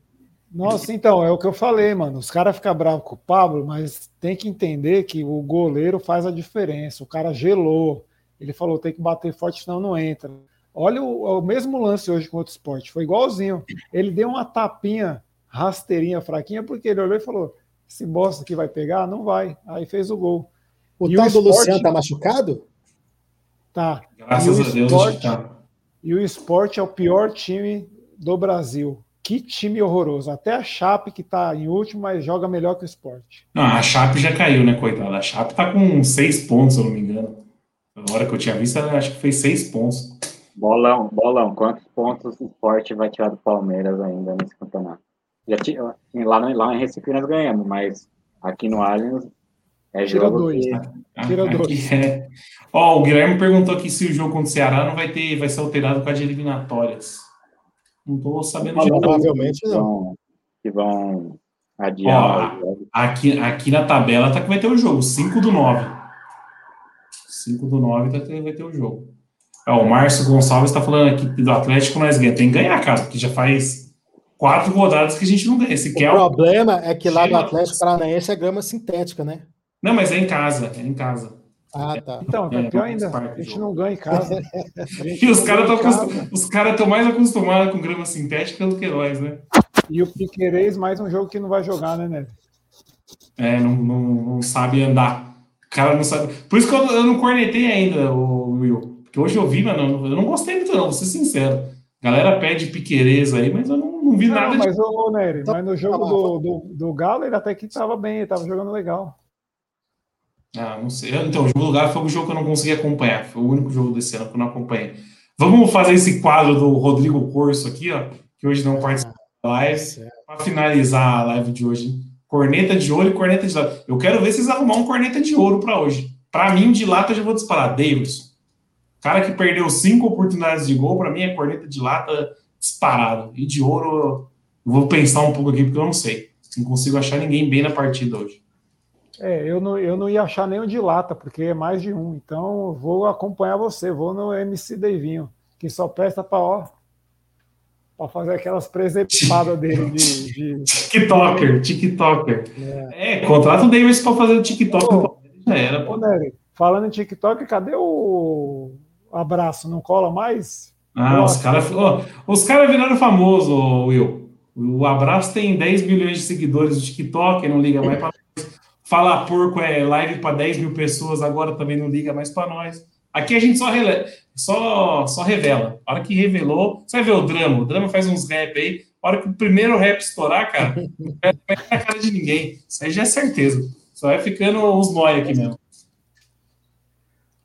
[SPEAKER 5] Nossa, então, é o que eu falei, mano. Os caras ficam bravos com o Pablo, mas tem que entender que o goleiro faz a diferença. O cara gelou. Ele falou, tem que bater forte, senão não entra. Olha o, o mesmo lance hoje com outro esporte. Foi igualzinho. Ele deu uma tapinha, rasteirinha, fraquinha, porque ele olhou e falou: esse bosta aqui vai pegar? Não vai. Aí fez o gol.
[SPEAKER 4] O
[SPEAKER 5] E
[SPEAKER 4] tal
[SPEAKER 5] o
[SPEAKER 4] do
[SPEAKER 5] esporte-
[SPEAKER 4] Luciano tá machucado?
[SPEAKER 5] Tá.
[SPEAKER 2] Graças a
[SPEAKER 5] o
[SPEAKER 2] Deus,
[SPEAKER 5] esporte-
[SPEAKER 2] que tá.
[SPEAKER 5] E o esporte é o pior time do Brasil. Que time horroroso. Até a Chape, que tá em último, mas joga melhor que o esporte.
[SPEAKER 2] Não, a Chape já caiu, né, coitada? A Chape tá com seis pontos, se eu não me engano. Na hora que eu tinha visto, ela acho que fez seis pontos.
[SPEAKER 3] Bolão, bolão. Quantos pontos o esporte vai tirar do Palmeiras ainda nesse campeonato? Já tinha, lá, no, lá em Recife nós ganhamos, mas aqui no Allianz é
[SPEAKER 5] Tira
[SPEAKER 3] jogo
[SPEAKER 5] dois,
[SPEAKER 3] que...
[SPEAKER 5] né? Tira [LAUGHS]
[SPEAKER 2] aqui
[SPEAKER 5] dois.
[SPEAKER 2] é. Ó, o Guilherme perguntou aqui se o jogo contra o Ceará não vai ter, vai ser alterado com a de eliminatórias. Não tô sabendo de nada.
[SPEAKER 4] Provavelmente não.
[SPEAKER 3] que vão adiar.
[SPEAKER 2] Ó, aqui, aqui na tabela tá que vai ter o jogo, 5 do 9. 5 do 9 vai ter, vai ter o jogo. Ó, o Márcio Gonçalves tá falando aqui que do Atlético nós ganha. Tem que ganhar, cara, porque já faz quatro rodadas que a gente não ganha. Se
[SPEAKER 4] O
[SPEAKER 2] quer,
[SPEAKER 4] problema é que lá do Atlético Paranaense é grama sintética, né?
[SPEAKER 2] Não, mas é em casa, é em casa.
[SPEAKER 4] Ah, tá.
[SPEAKER 5] Então,
[SPEAKER 2] É,
[SPEAKER 5] é, pior
[SPEAKER 2] Marcos
[SPEAKER 5] ainda, a gente não ganha em casa. [LAUGHS]
[SPEAKER 2] E os caras estão os cara estão mais acostumados com grama sintética do que nós, né?
[SPEAKER 5] E o Piquerez, mais um jogo que não vai jogar, né, Nery?
[SPEAKER 2] É, não, não, não sabe andar. O cara não sabe. Por isso que eu, eu não cornetei ainda, o Will. Porque hoje eu vi, mano, eu não gostei muito, não, vou ser sincero. A galera pede piqueireza aí, mas eu não, não vi
[SPEAKER 5] Não,
[SPEAKER 2] nada de.
[SPEAKER 5] mas, ô, Nery, mas no jogo
[SPEAKER 4] tá
[SPEAKER 5] do, do, do Galo, ele até que estava bem, ele estava jogando legal.
[SPEAKER 2] Ah, não sei. Então, o jogo do Galo foi um jogo que eu não consegui acompanhar. Foi o único jogo desse ano que eu não acompanhei. Vamos fazer esse quadro do Rodrigo Corso aqui, ó, que hoje não participa da live,
[SPEAKER 4] certo.
[SPEAKER 2] para finalizar a live de hoje. Corneta de ouro e corneta de lata. Eu quero ver vocês arrumar um corneta de ouro para hoje. Para mim, de lata, eu já vou disparar. Davidson. Cara que perdeu cinco oportunidades de gol, para mim é corneta de lata disparado. E de ouro, vou pensar um pouco aqui, porque eu não sei. Não consigo achar ninguém bem na partida hoje.
[SPEAKER 5] É, eu não, eu não ia achar nenhum de lata, porque é mais de um. Então, vou acompanhar você, vou no MC Deivinho, que só presta para ó, para fazer aquelas presepadas dele de, de-
[SPEAKER 2] TikToker, TikToker. É, contrata o Davis para fazer o TikTok. Já era, pô.
[SPEAKER 5] Nery, falando em TikTok, cadê o abraço? Não cola mais?
[SPEAKER 2] Ah, os caras os cara viraram famosos, ô, Will. O Abraço tem 10 milhões de seguidores no TikTok, não liga mais para nós. Fala Porco é live para 10 mil pessoas, agora também não liga mais para nós. Aqui a gente só, rele- só, só revela. A hora que revelou, você vai ver o drama. O drama faz uns rap aí. A hora que o primeiro rap estourar, cara, [LAUGHS] não vai na cara de ninguém. Isso aí já é certeza. Só vai ficando uns nóia aqui mesmo.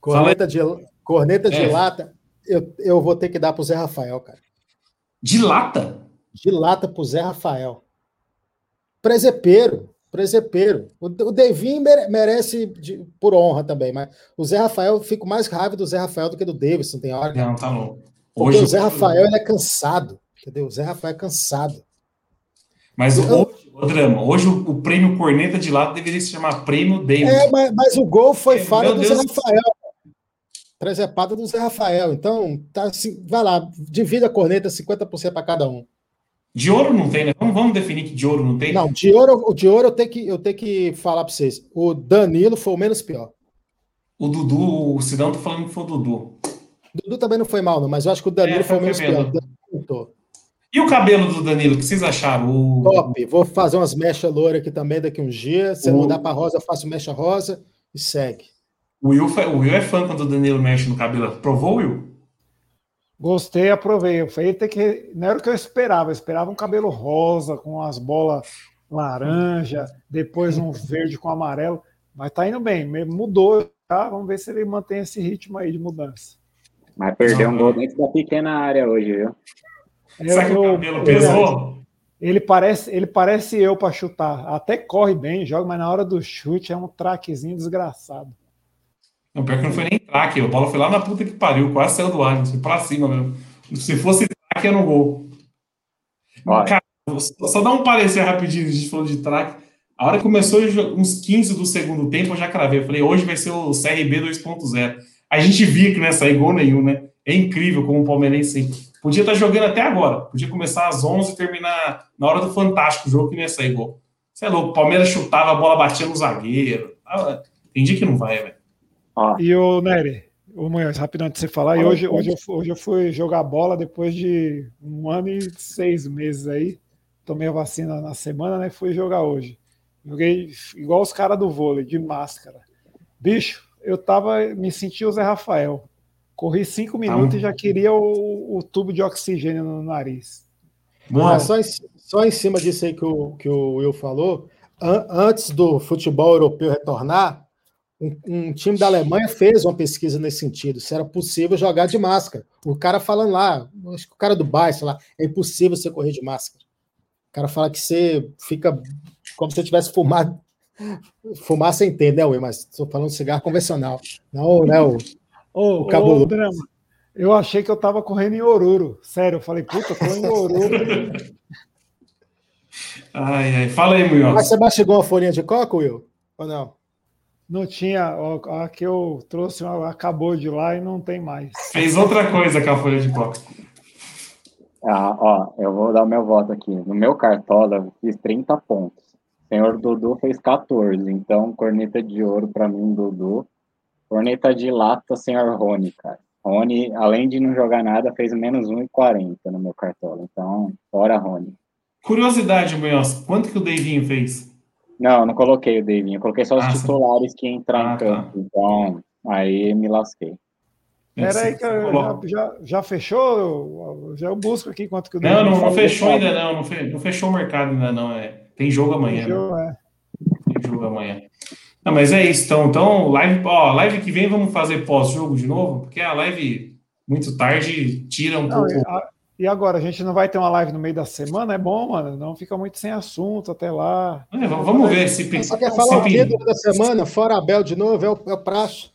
[SPEAKER 4] Corneta de, corneta de
[SPEAKER 2] É.
[SPEAKER 4] lata, eu, eu vou ter que dar pro Zé Rafael, cara.
[SPEAKER 2] De lata?
[SPEAKER 4] De lata pro Zé Rafael. Presepeiro, presepeiro. O, o Devin mere- merece de- por honra também, mas o Zé Rafael, eu fico mais raiva do Zé Rafael do que do Davidson, tem hora.
[SPEAKER 2] Não, tá louco.
[SPEAKER 4] Porque
[SPEAKER 2] Hoje
[SPEAKER 4] o Zé Rafael ele é cansado, entendeu? O Zé Rafael é cansado.
[SPEAKER 2] Mas hoje, o drama, hoje o, o prêmio Corneta de Lata deveria se chamar Prêmio Davis.
[SPEAKER 4] É, mas, mas o gol foi
[SPEAKER 2] É,
[SPEAKER 4] falha do
[SPEAKER 2] Deus
[SPEAKER 4] Zé. Rafael. Presepada do Zé Rafael. Então, tá assim, vai lá, divida a corneta 50% para cada um.
[SPEAKER 2] De ouro não tem, né? Vamos, vamos definir que de ouro não tem?
[SPEAKER 4] Não, de ouro, o de ouro eu tenho que, eu tenho que falar para vocês. O Danilo foi o menos pior.
[SPEAKER 2] O Dudu, o Cidão tá falando que foi o Dudu.
[SPEAKER 4] O Dudu também não foi mal, não, mas eu acho que o Danilo
[SPEAKER 2] É,
[SPEAKER 4] foi o
[SPEAKER 2] foi
[SPEAKER 4] menos pior. O Danilo tentou.
[SPEAKER 2] E o cabelo do Danilo, o que vocês acharam? O,
[SPEAKER 4] Top. Vou fazer umas mechas loura aqui também daqui uns dias. Se
[SPEAKER 2] O-
[SPEAKER 4] não dá para rosa, eu faço mecha rosa e segue.
[SPEAKER 2] O, Will, foi- o Will é fã quando o Danilo mexe no cabelo. Provou, Will?
[SPEAKER 5] Gostei, aprovei. Eu falei, tem que... Não era o que eu esperava. Eu esperava um cabelo rosa, com as bolas laranja, depois um verde com amarelo. Mas tá indo bem, mudou. Tá? Vamos ver se ele mantém esse ritmo aí de mudança.
[SPEAKER 3] Mas perdeu
[SPEAKER 2] Não,
[SPEAKER 3] um gol dentro da pequena área hoje, viu?
[SPEAKER 2] Será que o cabelo pesou?
[SPEAKER 5] Ele parece, ele parece eu para chutar. Até corre bem, joga, mas na hora do chute é um traquezinho desgraçado.
[SPEAKER 2] Não, pior que não foi nem traque. A bola foi lá na puta que pariu, quase saiu do ar, foi pra cima mesmo. Se fosse traque, era no gol.
[SPEAKER 3] Olha.
[SPEAKER 2] Cara, só, só dá um parecer rapidinho, a gente falou de traque. A hora que começou uns 15 do segundo tempo, eu já cravei. Eu falei, hoje vai ser o CRB 2.0. A gente via que não ia sair gol nenhum, né? É incrível como o Palmeirense podia estar jogando até agora. Podia começar às 11 e terminar na hora do Fantástico o jogo que não ia sair gol. Você é louco, o Palmeiras chutava, a bola batia no zagueiro. Ah, Tem dia que não vai, velho.
[SPEAKER 3] Ó,
[SPEAKER 5] E o Nery, o Munhoz, rapidão antes de você falar, e hoje, hoje, eu, fui- hoje eu fui jogar bola depois de um ano e seis meses aí. Tomei a vacina na semana, né? Fui jogar hoje. Joguei igual os caras do vôlei, de máscara. Bicho, eu tava, me senti o Zé Rafael. Corri cinco minutos e já queria o, o tubo de oxigênio no nariz.
[SPEAKER 4] Ah, só, em, só em cima disso aí que o, que o Will falou, an- antes do futebol europeu retornar, um, um time da Alemanha fez uma pesquisa nesse sentido, se era possível jogar de máscara. O cara falando lá, acho que o cara do sei lá, é impossível você correr de máscara. O cara fala que você fica como se você tivesse fumado. [LAUGHS] Fumar sem ter, né, Will? Mas estou falando de cigarro convencional. Não, né, o
[SPEAKER 5] Ô,
[SPEAKER 4] O cabuloso.
[SPEAKER 5] ô, Drama, Eu achei que eu tava correndo em Oruro. Sério, eu falei, puta, tô em Oruro. [LAUGHS]
[SPEAKER 2] ai, ai. Fala aí, Munhoz.
[SPEAKER 4] Mas você mastigou uma folhinha de coco, Will? Ou não?
[SPEAKER 5] Não tinha, a que eu trouxe acabou de lá e não tem mais.
[SPEAKER 2] Fez outra coisa com a folha de coco.
[SPEAKER 3] Ah, ó, eu vou dar o meu voto aqui. No meu cartola, eu fiz 30 pontos. O senhor Dudu fez 14. Então, corneta de ouro para mim, Dudu. Corneta de lata, senhor Rony, cara. Rony, além de não jogar nada, fez menos 1,40 no meu cartola. Então, fora Rony.
[SPEAKER 2] Curiosidade, Munhoz, quanto que o Davinho fez?
[SPEAKER 3] Não, não coloquei o Davinho. Eu coloquei só os ah, titulares que entrar ah, em tá. campo. Tá. Então, aí me lasquei.
[SPEAKER 5] Peraí, que já, já, já, fechou? Já eu busco aqui quanto que o
[SPEAKER 2] Não, não, não fechou ainda não, não, fe, não fechou o mercado ainda não. É, tem jogo amanhã. Tem jogo, né? é. tem jogo amanhã. Não, mas é isso, então, então live, ó, live que vem vamos fazer pós-jogo de novo, porque a live muito tarde tira um não, pouco.
[SPEAKER 5] E agora, a gente não vai ter uma live no meio da semana? É bom, mano. Não fica muito sem assunto até lá.
[SPEAKER 2] É, vamos ver se
[SPEAKER 4] Você quer falar o quê da semana? Fora Abel de novo, é o, é o praxe.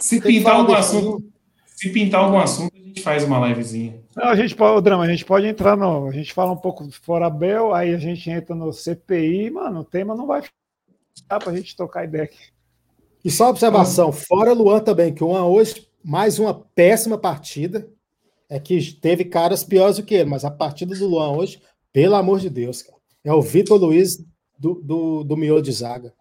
[SPEAKER 2] Se pintar algum assunto, se pintar algum assunto, a gente faz uma livezinha.
[SPEAKER 5] Não, a gente pode, o drama, a gente pode entrar no. A gente fala um pouco fora Abel, aí a gente entra no CPI, mano. O tema não vai ficar pra gente trocar ideia aqui.
[SPEAKER 4] E só observação, fora Luan também, que o Luan hoje, mais uma péssima partida é que teve caras piores do que ele, mas a partida do Luan hoje, pelo amor de Deus, cara, é o Vitor Luiz do, do, do miolo de zaga.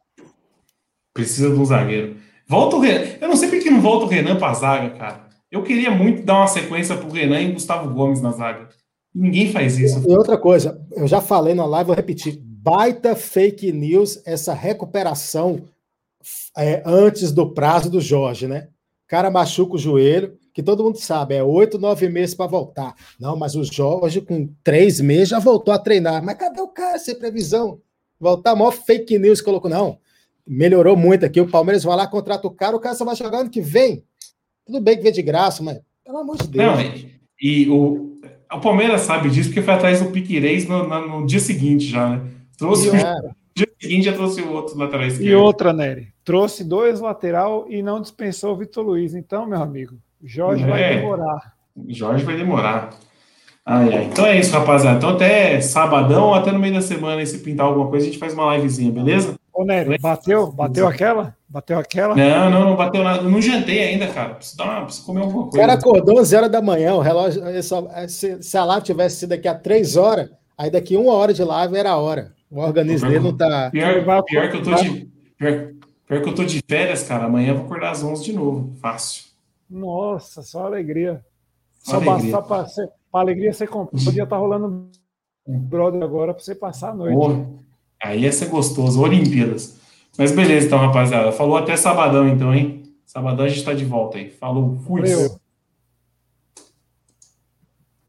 [SPEAKER 2] Precisa de um zagueiro. Volta o Renan. Eu não sei por que não volta o Renan para a zaga, cara. Eu queria muito dar uma sequência para o Renan e Gustavo Gomes na zaga. Ninguém faz isso.
[SPEAKER 4] E outra coisa, eu já falei na live, vou repetir. Baita fake news essa recuperação é, antes do prazo do Jorge, né? O cara machuca o joelho, que todo mundo sabe, é oito, nove meses para voltar. Não, mas o Jorge, com três meses, já voltou a treinar. Mas cadê o cara sem previsão? Voltar, maior fake news colocou. Não, melhorou muito aqui. O Palmeiras vai lá, contrata o cara, o cara só vai jogar ano que vem. Tudo bem que vem de graça, mas pelo amor de Deus. Não,
[SPEAKER 2] e, o, o Palmeiras sabe disso porque foi atrás do Piqueires no, no, no dia seguinte já, né? Trouxe o [LAUGHS] dia seguinte já trouxe o outro lateral esquerdo.
[SPEAKER 5] E outra, Nery. Trouxe dois lateral e não dispensou o Vitor Luiz. Então, meu amigo, Jorge é. vai demorar.
[SPEAKER 2] Jorge vai demorar. Ai, ai. Então é isso, rapaziada. Então até sabadão, até no meio da semana, se pintar alguma coisa, a gente faz uma livezinha, beleza?
[SPEAKER 5] Ô, Nery, bateu? Bateu aquela? Bateu aquela?
[SPEAKER 2] Não, não, não bateu nada. Não jantei ainda, cara. Preciso, dar uma, preciso comer alguma coisa.
[SPEAKER 4] O cara acordou às 11 da manhã, o relógio. Se, se a live tivesse sido daqui a 3 horas, aí daqui uma hora de live era a hora. O organismo dele não tá.
[SPEAKER 2] Pior, pior, que eu tô de. Pior, pior que eu tô de férias, cara. Amanhã eu vou acordar às 11 de novo. Fácil.
[SPEAKER 5] Nossa, só alegria. Só, só para alegria você podia estar tá rolando brother agora para você passar a noite.
[SPEAKER 2] Aí ia ser gostoso, Olimpíadas. Mas beleza, então, rapaziada. Falou até sabadão, então, hein? Sabadão a gente está de volta aí. Falou, fui. Valeu.